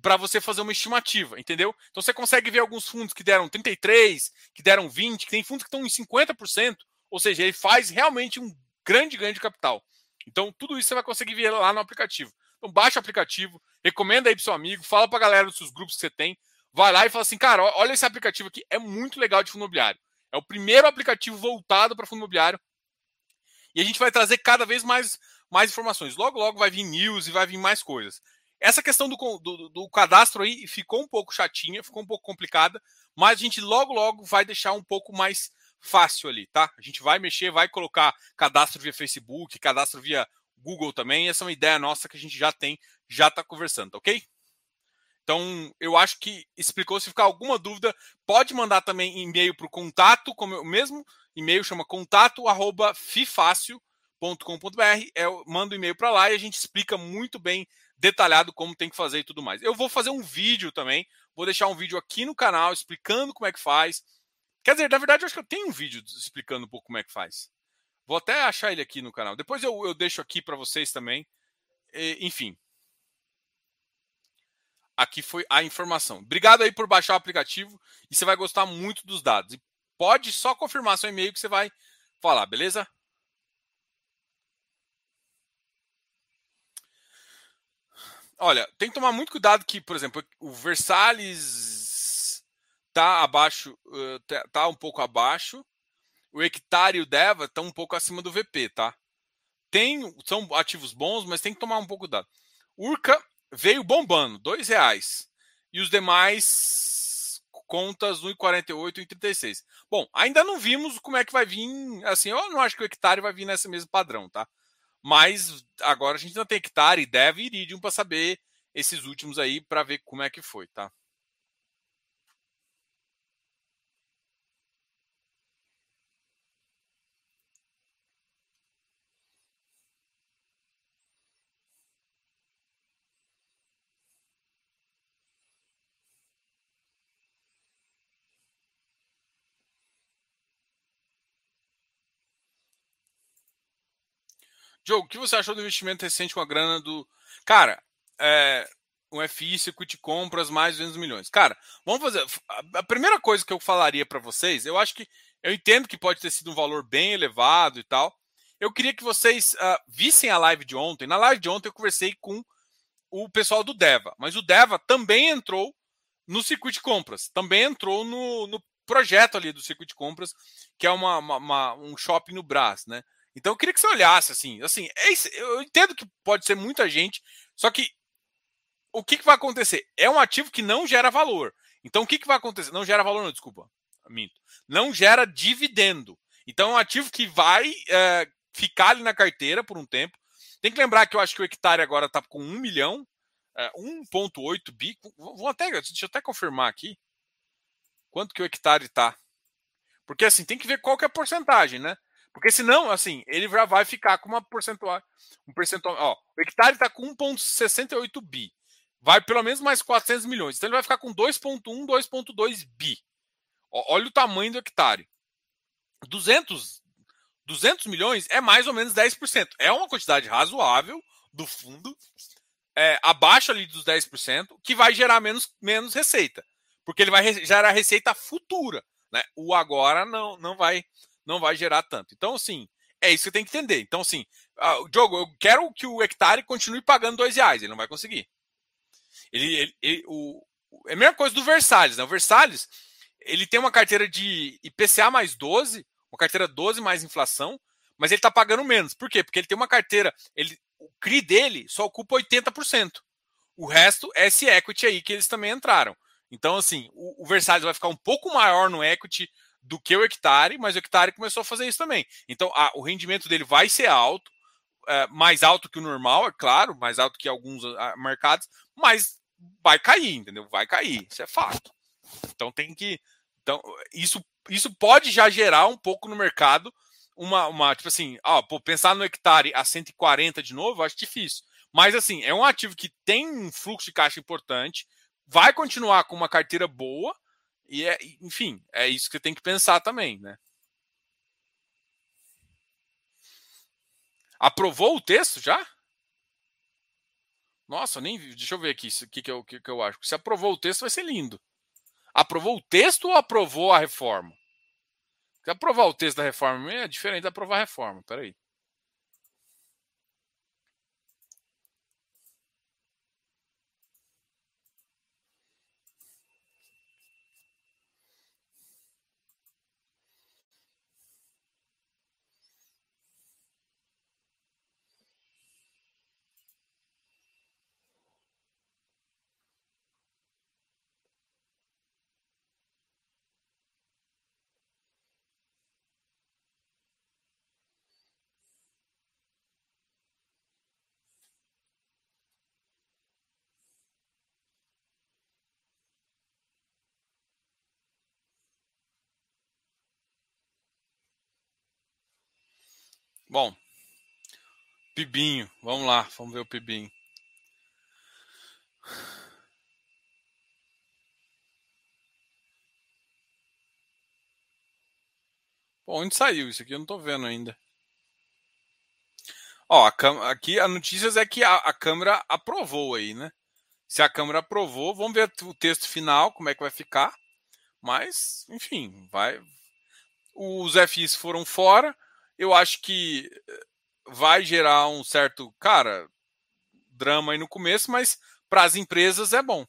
para você fazer uma estimativa, entendeu? Então você consegue ver alguns fundos que deram 33, que deram 20, que tem fundos que estão em 50%, ou seja, ele faz realmente um grande ganho de capital. Então tudo isso você vai conseguir ver lá no aplicativo. Então baixa o aplicativo, recomenda aí pro seu amigo, fala pra galera dos seus grupos que você tem. Vai lá e fala assim, cara, olha esse aplicativo aqui, é muito legal de fundo imobiliário. É o primeiro aplicativo voltado para fundo imobiliário. E a gente vai trazer cada vez mais, mais informações. Logo, logo vai vir news e vai vir mais coisas. Essa questão do, do, do cadastro aí ficou um pouco chatinha, ficou um pouco complicada, mas a gente logo, logo vai deixar um pouco mais fácil ali, tá? A gente vai mexer, vai colocar cadastro via Facebook, cadastro via Google também. Essa é uma ideia nossa que a gente já tem, já está conversando, tá ok? Então, eu acho que explicou. Se ficar alguma dúvida, pode mandar também e-mail para o contato, como o mesmo e-mail chama contato arroba fifácil.com.br. Eu mando e-mail para lá e a gente explica muito bem detalhado como tem que fazer e tudo mais. Eu vou fazer um vídeo também, vou deixar um vídeo aqui no canal explicando como é que faz. Quer dizer, na verdade, eu acho que eu tenho um vídeo explicando um pouco como é que faz. Vou até achar ele aqui no canal. Depois eu, eu deixo aqui para vocês também. E, enfim. Aqui foi a informação. Obrigado aí por baixar o aplicativo e você vai gostar muito dos dados. E pode só confirmar seu e-mail que você vai falar, beleza? Olha, tem que tomar muito cuidado que, por exemplo, o Versalhes tá abaixo, tá um pouco abaixo o hectare e o Deva estão um pouco acima do VP, tá? Tem, são ativos bons, mas tem que tomar um pouco dado. Urca veio bombando, dois reais. E os demais contas 1,48 e 1,36. Bom, ainda não vimos como é que vai vir. Assim, eu não acho que o hectare vai vir nesse mesmo padrão, tá? Mas agora a gente não tem hectare, deve e iridium para saber esses últimos aí para ver como é que foi, tá? Diogo, o que você achou do investimento recente com a grana do. Cara, é, um FI, circuito compras, mais de 200 milhões. Cara, vamos fazer. A primeira coisa que eu falaria para vocês, eu acho que. Eu entendo que pode ter sido um valor bem elevado e tal. Eu queria que vocês uh, vissem a live de ontem. Na live de ontem eu conversei com o pessoal do Deva, mas o Deva também entrou no circuito de compras, também entrou no, no projeto ali do circuito de compras, que é uma, uma, uma, um shopping no Brás, né? Então eu queria que você olhasse assim, assim, é isso, eu entendo que pode ser muita gente, só que o que, que vai acontecer? É um ativo que não gera valor. Então o que, que vai acontecer? Não gera valor, não, desculpa, minto. Não gera dividendo. Então é um ativo que vai é, ficar ali na carteira por um tempo. Tem que lembrar que eu acho que o hectare agora está com 1 milhão, é, 1,8 bi. Vou até, deixa eu até confirmar aqui quanto que o hectare está. Porque assim, tem que ver qual que é a porcentagem, né? Porque senão, assim, ele já vai ficar com uma porcentual. Um percentual. Ó, o hectare está com 1,68 bi. Vai pelo menos mais 400 milhões. Então ele vai ficar com 2,1, 2,2 bi. Ó, olha o tamanho do hectare. 200, 200 milhões é mais ou menos 10%. É uma quantidade razoável do fundo, é, abaixo ali dos 10%, que vai gerar menos, menos receita. Porque ele vai gerar receita futura. Né? O agora não, não vai não vai gerar tanto. Então, assim, é isso que tem que entender. Então, assim, ah, Diogo, eu quero que o hectare continue pagando dois reais. Ele não vai conseguir. Ele, ele, ele o, é a mesma coisa do Versalhes. Né? O Versalhes ele tem uma carteira de IPCA mais 12, uma carteira 12 mais inflação, mas ele está pagando menos. Por quê? Porque ele tem uma carteira, ele, o CRI dele só ocupa 80%. O resto é esse equity aí que eles também entraram. Então, assim, o, o Versalhes vai ficar um pouco maior no equity do que o hectare, mas o hectare começou a fazer isso também. Então, a, o rendimento dele vai ser alto, é, mais alto que o normal, é claro, mais alto que alguns a, ah, mercados, mas vai cair, entendeu? Vai cair, isso é fato. Então tem que. Então, isso, isso pode já gerar um pouco no mercado uma, uma tipo assim, ó, pô, pensar no hectare a 140 de novo, acho difícil. Mas assim, é um ativo que tem um fluxo de caixa importante, vai continuar com uma carteira boa, e é, enfim, é isso que tem que pensar também, né? Aprovou o texto já? Nossa, nem. Deixa eu ver aqui o que, que, eu, que, que eu acho. Se aprovou o texto, vai ser lindo. Aprovou o texto ou aprovou a reforma? Porque aprovar o texto da reforma é diferente de aprovar a reforma. Peraí. Bom, Pibinho, vamos lá, vamos ver o Pibinho. Bom, onde saiu isso aqui? Eu não estou vendo ainda. Ó, a, aqui a notícia é que a, a Câmara aprovou aí, né? Se a Câmara aprovou, vamos ver o texto final, como é que vai ficar. Mas, enfim, vai. Os FIs foram fora, eu acho que eh, vai gerar um certo, cara, drama aí no começo, mas para as empresas é bom.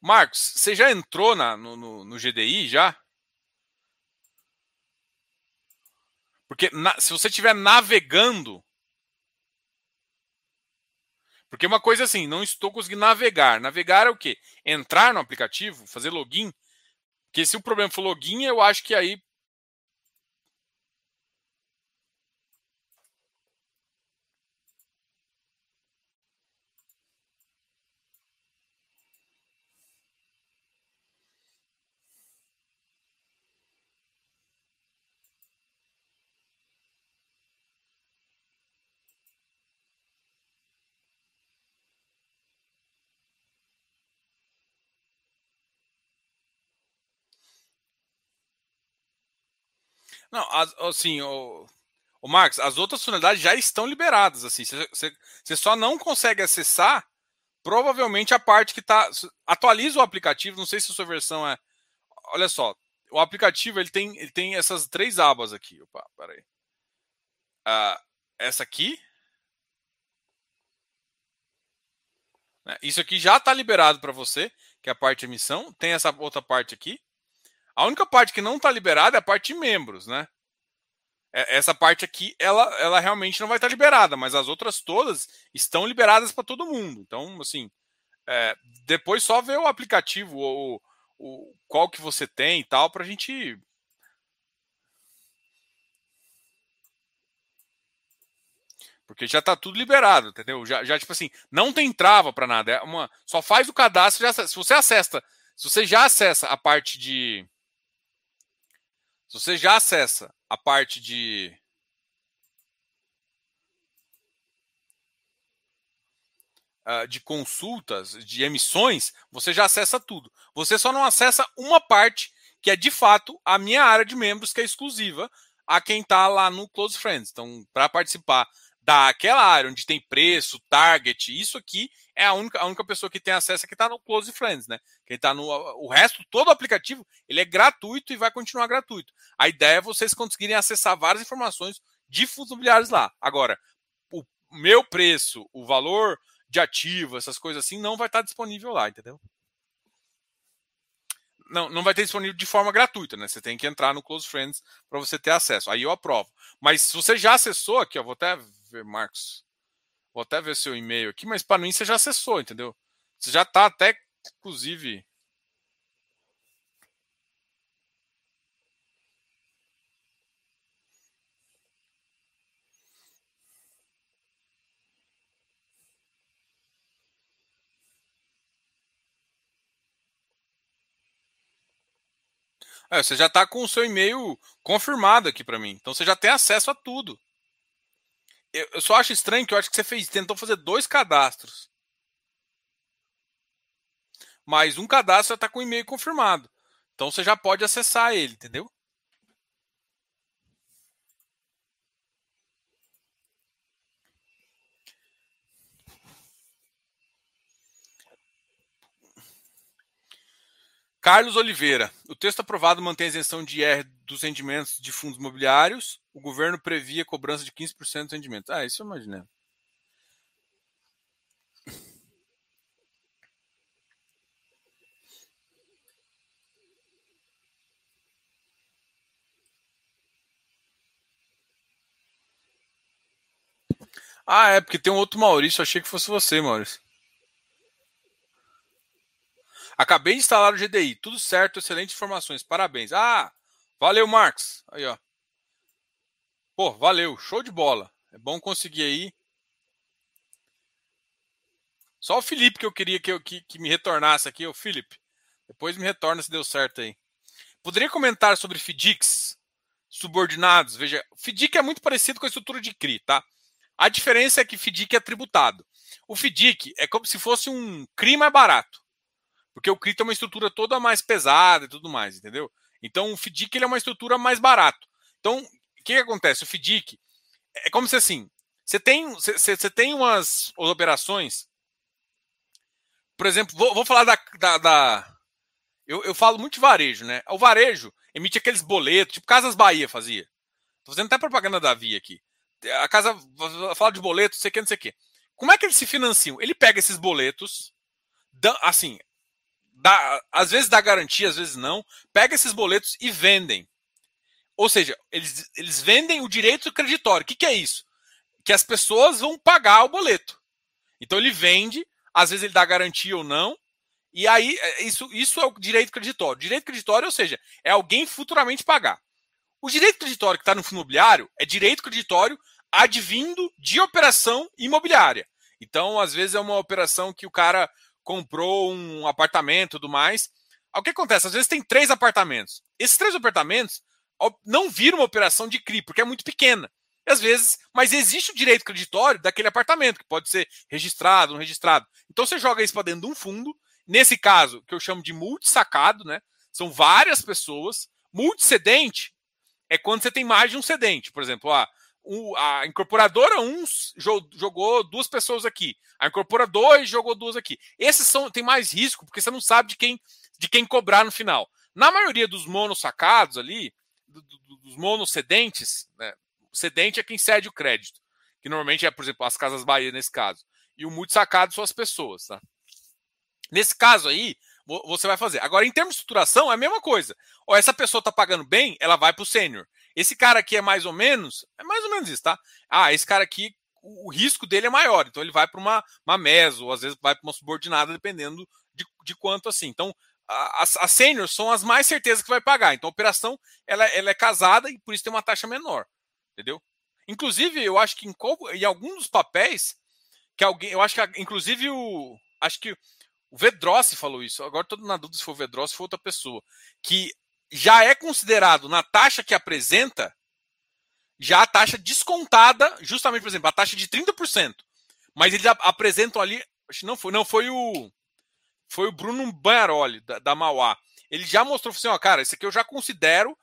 Marcos, você já entrou na, no, no, no GDI já? Porque na, se você estiver navegando porque uma coisa assim, não estou conseguindo navegar. Navegar é o quê? Entrar no aplicativo, fazer login. Porque se o problema for login, eu acho que aí Não, as, assim, o, o Max, as outras funcionalidades já estão liberadas. Assim, você só não consegue acessar provavelmente a parte que está. Atualiza o aplicativo. Não sei se a sua versão é. Olha só, o aplicativo ele tem, ele tem essas três abas aqui. Opa, peraí. Uh, essa aqui. Né, isso aqui já está liberado para você, que é a parte de emissão. Tem essa outra parte aqui. A única parte que não está liberada é a parte de membros, né? é, essa parte aqui, ela, ela realmente não vai estar liberada, mas as outras todas estão liberadas para todo mundo. Então, assim, é, depois só ver o aplicativo ou o, qual que você tem e tal, para a gente Porque já está tudo liberado, entendeu? Já, já, tipo assim, não tem trava para nada. É uma, só faz o cadastro. Já, se você acessa, se você já acessa a parte de. Se você já acessa a parte de. Uh, de consultas, de emissões, você já acessa tudo. Você só não acessa uma parte que é de fato a minha área de membros, que é exclusiva a quem está lá no Close Friends. Então, para participar daquela área onde tem preço, target, isso aqui é a única, a única pessoa que tem acesso é que está no Close Friends, né? Quem está no. O resto, todo o aplicativo, ele é gratuito e vai continuar gratuito. A ideia é vocês conseguirem acessar várias informações de fundos imobiliários lá. Agora, o meu preço, o valor de ativo, essas coisas assim, não vai estar disponível lá, entendeu? Não, não vai ter disponível de forma gratuita, né? Você tem que entrar no Close Friends para você ter acesso. Aí eu aprovo. Mas se você já acessou aqui, eu vou até ver, Marcos. Vou até ver seu e-mail aqui, mas para mim você já acessou, entendeu? Você já está até, inclusive. É, você já está com o seu e-mail confirmado aqui para mim. Então você já tem acesso a tudo eu, só acho estranho que eu acho que você fez, tentou fazer dois cadastros. Mas um cadastro já está com o e-mail confirmado. Então você já pode acessar ele, entendeu? Carlos Oliveira. O texto aprovado mantém a isenção de IR dos rendimentos de fundos imobiliários. O governo previa cobrança de 15% dos rendimentos. Ah, isso eu imaginei. Ah, é, porque tem um outro Maurício. Achei que fosse você, Maurício. Acabei de instalar o GDI. Tudo certo, excelentes informações. Parabéns. Ah, valeu, Marcos. Aí, ó. Pô, valeu. Show de bola. É bom conseguir aí. Só o Felipe que eu queria que, eu, que, que me retornasse aqui, o Felipe. Depois me retorna se deu certo aí. Poderia comentar sobre FDICs subordinados? Veja, FDIC é muito parecido com a estrutura de CRI, tá? A diferença é que FDIC é tributado. O FDIC é como se fosse um CRI mais barato. Porque o CRI tem uma estrutura toda mais pesada e tudo mais, entendeu? Então o FDIC ele é uma estrutura mais barato. Então, o que, que acontece? O FDIC é como se assim, você tem, você, você tem umas operações. Por exemplo, vou, vou falar da. da, da eu, eu, falo muito de varejo, né? O varejo emite aqueles boletos, tipo Casas Bahia fazia. Tô fazendo até propaganda da Via aqui. A casa fala de boletos, não sei o que, não sei o que. Como é que eles se financiam? Ele pega esses boletos, assim, dá, às vezes dá garantia, às vezes não, pega esses boletos e vendem. Ou seja, eles, eles vendem o direito creditório. O que, que é isso? Que as pessoas vão pagar o boleto. Então ele vende, às vezes ele dá garantia ou não, e aí é, isso, isso é o direito creditório. Direito creditório, ou seja, é alguém futuramente pagar. O direito creditório que está no fundo imobiliário é direito creditório advindo de operação imobiliária. Então, às vezes, é uma operação que o cara comprou um apartamento e tudo mais. O que acontece? Às vezes tem três apartamentos. Esses três apartamentos não viram uma operação de CRI, porque é muito pequena. Às vezes, mas existe o direito creditório daquele apartamento, que pode ser registrado, não registrado. Então você joga isso para dentro de um fundo. Nesse caso, que eu chamo de multissacado, né? São várias pessoas. Multicedente é quando você tem mais de um cedente. Por exemplo, ah, a incorporadora 1 jogou duas pessoas aqui. A incorporadora 2 jogou duas aqui. Esses são tem mais risco, porque você não sabe de quem, de quem cobrar no final. Na maioria dos monossacados ali, dos monocedentes, né, o cedente é quem cede o crédito, que normalmente é, por exemplo, as Casas Bahia nesse caso. E o multissacado são as pessoas. Tá? Nesse caso aí, você vai fazer. Agora, em termos de estruturação, é a mesma coisa. Ou essa pessoa está pagando bem, ela vai para o sênior. Esse cara aqui é mais ou menos, é mais ou menos isso, tá? Ah, esse cara aqui, o, risco dele é maior, então ele vai para uma, uma meso, ou às vezes vai para uma subordinada, dependendo de, de quanto assim. Então, as, as são as mais certezas que vai pagar. Então, a operação ela, ela é casada e por isso tem uma taxa menor, entendeu? Inclusive, eu acho que em, em alguns dos papéis que alguém, eu acho que inclusive o, acho que o Vedrossi falou isso. Agora estou na dúvida se foi o Vedrossi ou outra pessoa, que já é considerado na taxa que apresenta já a taxa descontada, justamente, por exemplo, a taxa de 30%. Mas eles apresentam ali, acho que não foi, não foi o foi o Bruno Banaroli da, da Mauá. Ele já mostrou assim, ó, cara, isso aqui eu já considero,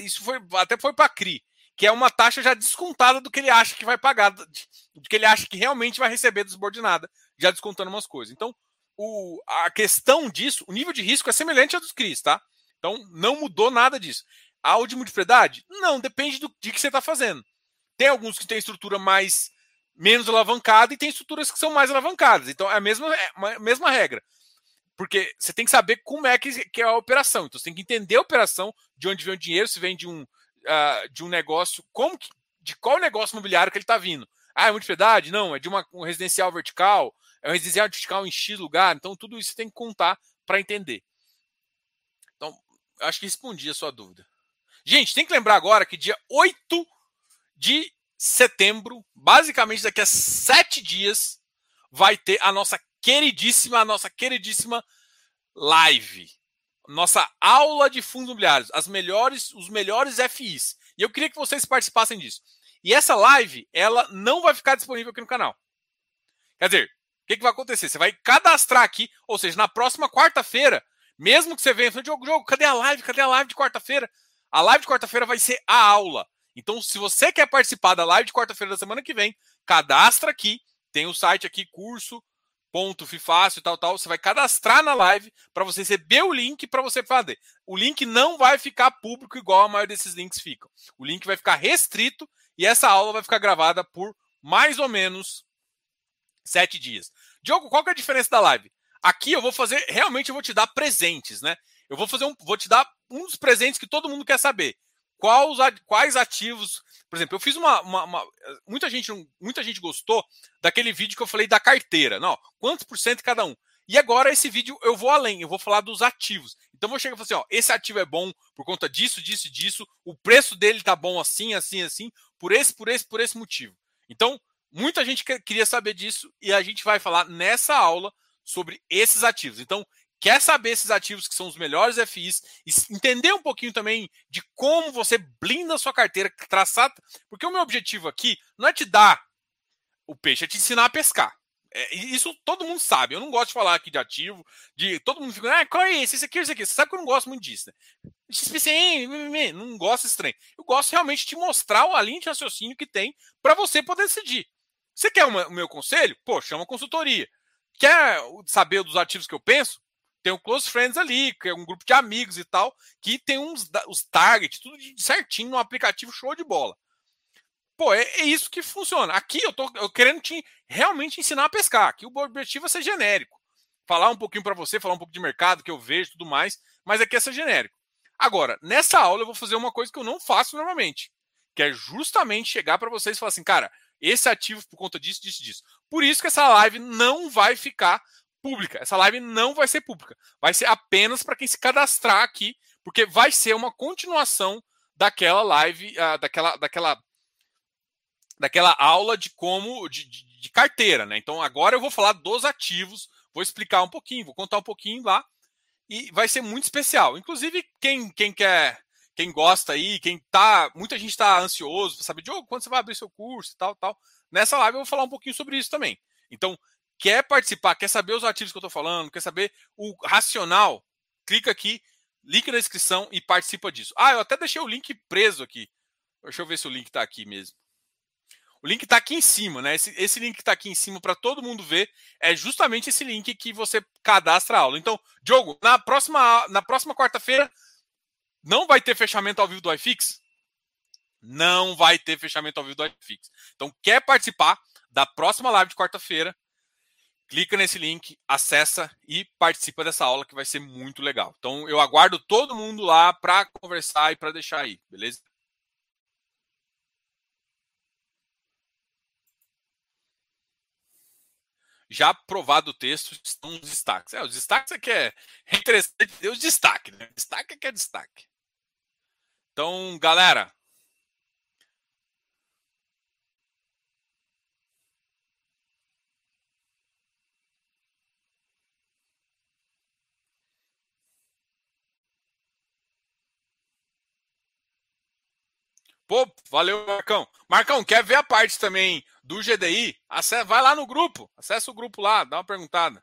isso foi até foi para CRI, que é uma taxa já descontada do que ele acha que vai pagar, do que ele acha que realmente vai receber do subordinada, já descontando umas coisas. Então, o, a questão disso, o nível de risco é semelhante ao dos CRIs, tá? Então, não mudou nada disso. A de multipropriedade? Não, depende do de que você está fazendo. Tem alguns que têm estrutura mais menos alavancada e tem estruturas que são mais alavancadas. Então, é a mesma, é a mesma regra. Porque você tem que saber como é que, que, é a operação. Então, você tem que entender a operação, de onde vem o dinheiro, se vem de um, uh, de um negócio, como que, de qual negócio imobiliário que ele está vindo. Ah, é multipropriedade? Não, é de uma, um residencial vertical, é um residencial vertical em X lugar. Então, tudo isso você tem que contar para entender acho que respondi a sua dúvida. Gente, tem que lembrar agora que dia 8 de setembro, basicamente daqui a sete dias, vai ter a nossa queridíssima, a nossa queridíssima live. Nossa aula de fundos imobiliários, as melhores, os melhores FIs. E eu queria que vocês participassem disso. E essa live, ela não vai ficar disponível aqui no canal. Quer dizer, o que, que vai acontecer? Você vai cadastrar aqui, ou seja, na próxima quarta-feira, mesmo que você venha fale, jogo, jogo, cadê a live? Cadê a live de quarta-feira? A live de quarta-feira vai ser a aula. Então, se você quer participar da live de quarta-feira da semana que vem, cadastra aqui. Tem o site aqui, curso ponto fácil e tal tal você vai cadastrar na live para você receber o link para você fazer o link não vai ficar público igual a maioria desses links ficam o link vai ficar restrito e essa aula vai ficar gravada por mais ou menos sete dias Diogo qual que é a diferença da live Aqui eu vou fazer, realmente eu vou te dar presentes, né? Eu vou fazer um, vou te dar um dos presentes que todo mundo quer saber. Quais, quais ativos, por exemplo, eu fiz uma, uma, uma, muita gente muita gente gostou daquele vídeo que eu falei da carteira, não? Quantos por cento cada um? E agora esse vídeo eu vou além, eu vou falar dos ativos. Então eu vou chegar e falar assim, ó, esse ativo é bom por conta disso, disso, disso, o preço dele tá bom assim, assim, assim, por esse, por esse, por esse motivo. Então, muita gente queria saber disso e a gente vai falar nessa aula sobre esses ativos. Então, quer saber esses ativos que são os melhores FIs, entender um pouquinho também de como você blinda a sua carteira, traçar. Porque o meu objetivo aqui não é te dar o peixe, é te ensinar a pescar. É, isso todo mundo sabe. Eu não gosto de falar aqui de ativo, de todo mundo fica, ah, qual é esse? Esse aqui, esse aqui. Você sabe que eu não gosto muito disso, né? Não gosto estranho. Eu gosto realmente de te mostrar o linha de raciocínio que tem para você poder decidir. Você quer o meu conselho? Pô, chama consultoria. Quer saber dos ativos que eu penso? Tem o Close Friends ali, que é um grupo de amigos e tal, que tem uns os targets, tudo certinho no aplicativo show de bola. Pô, é, é isso que funciona. Aqui eu tô eu querendo te realmente ensinar a pescar. Aqui o objetivo é ser genérico. Falar um pouquinho para você, falar um pouco de mercado que eu vejo tudo mais, mas aqui é ser genérico. Agora, nessa aula eu vou fazer uma coisa que eu não faço normalmente, que é justamente chegar para vocês e falar assim, cara, esse ativo por conta disso, disso, disso. Por isso que essa live não vai ficar pública. Essa live não vai ser pública. Vai ser apenas para quem se cadastrar aqui, porque vai ser uma continuação daquela live, uh, daquela, daquela, daquela aula de como de, de, de, carteira, né? Então agora eu vou falar dos ativos, vou explicar um pouquinho, vou contar um pouquinho lá e vai ser muito especial. Inclusive quem, quem quer quem gosta aí, quem tá. Muita gente está ansioso para saber, Diogo, quando você vai abrir seu curso e tal, tal. Nessa live eu vou falar um pouquinho sobre isso também. Então, quer participar, quer saber os ativos que eu estou falando, quer saber o racional, clica aqui, link na descrição e participa disso. Ah, eu até deixei o link preso aqui. Deixa eu ver se o link está aqui mesmo. O link está aqui em cima, né? Esse, esse link que está aqui em cima para todo mundo ver é justamente esse link que você cadastra a aula. Então, Diogo, na próxima, na próxima quarta-feira não vai ter fechamento ao vivo do iFix? Não vai ter fechamento ao vivo do iFix. Então, quer participar da próxima live de quarta-feira? Clica nesse link, acessa e participa dessa aula que vai ser muito legal. Então, eu aguardo todo mundo lá para conversar e para deixar aí, beleza? já aprovado o texto, estão os destaques. É, os destaques é que é, é interessante os destaques, né? Destaque é que é destaque. Então, galera. Pô, valeu, Marcão. Marcão, quer ver a parte também do GDI? Vai lá no grupo, acessa o grupo lá, dá uma perguntada.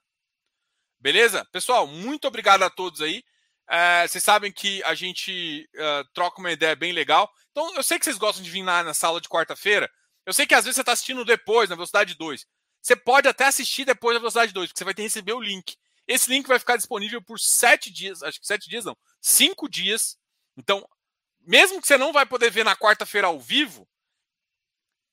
Beleza? Pessoal, muito obrigado a todos aí. É, vocês sabem que a gente troca uma ideia bem legal. Então, eu sei que vocês gostam de vir na, na sala de quarta-feira. Eu sei que às vezes você está assistindo depois, na velocidade 2. Você pode até assistir depois da velocidade 2, porque você vai ter que receber o link. Esse link vai ficar disponível por sete dias, acho que sete dias não, cinco dias. Então, mesmo que você não vai poder ver na quarta-feira ao vivo,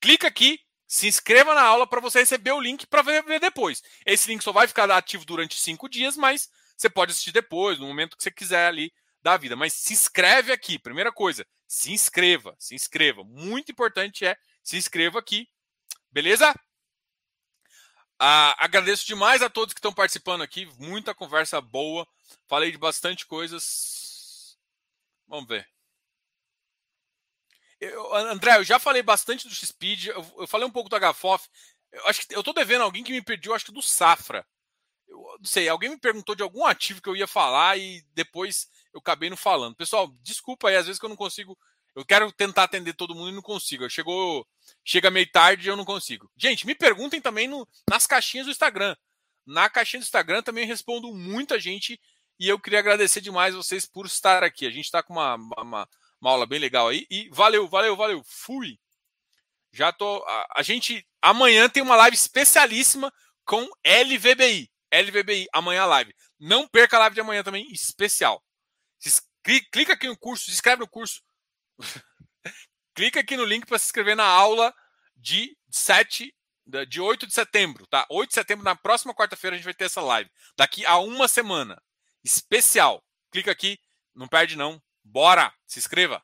clica aqui, se inscreva na aula para você receber o link para ver, depois. Esse link só vai ficar ativo durante cinco dias, mas você pode assistir depois, no momento que você quiser ali da vida. Mas se inscreve aqui. Primeira coisa, se inscreva, se inscreva. Muito importante é se inscreva aqui. Beleza? Ah, agradeço demais a todos que estão participando aqui. Muita conversa boa. Falei de bastante coisas. Vamos ver. Eu, André, eu já falei bastante do X-Speed. Eu, eu, falei um pouco do HFOF. Eu acho que eu tô devendo alguém que me pediu, acho que do Safra não sei, alguém me perguntou de algum ativo que eu ia falar e depois eu acabei não falando. Pessoal, desculpa aí, às vezes que eu não consigo. Eu quero tentar atender todo mundo e não consigo. Chegou, chega meio tarde e eu não consigo. Gente, me perguntem também no, nas caixinhas do Instagram. Na caixinha do Instagram também respondo muita gente e eu queria agradecer demais vocês por estar aqui. A gente está com uma, uma, uma, aula bem legal aí. E valeu, valeu, valeu. Fui. Já tô. A, a gente amanhã tem uma live especialíssima com LVBI. LVBI, amanhã a live. Não perca a live de amanhã também, especial. Clica aqui no curso, se inscreve no curso. *laughs* Clica aqui no link para se inscrever na aula de 7, de 8 de setembro, tá? 8 de setembro, na próxima quarta-feira, a gente vai ter essa live. Daqui a uma semana. Especial. Clica aqui, não perde não. Bora! Se inscreva!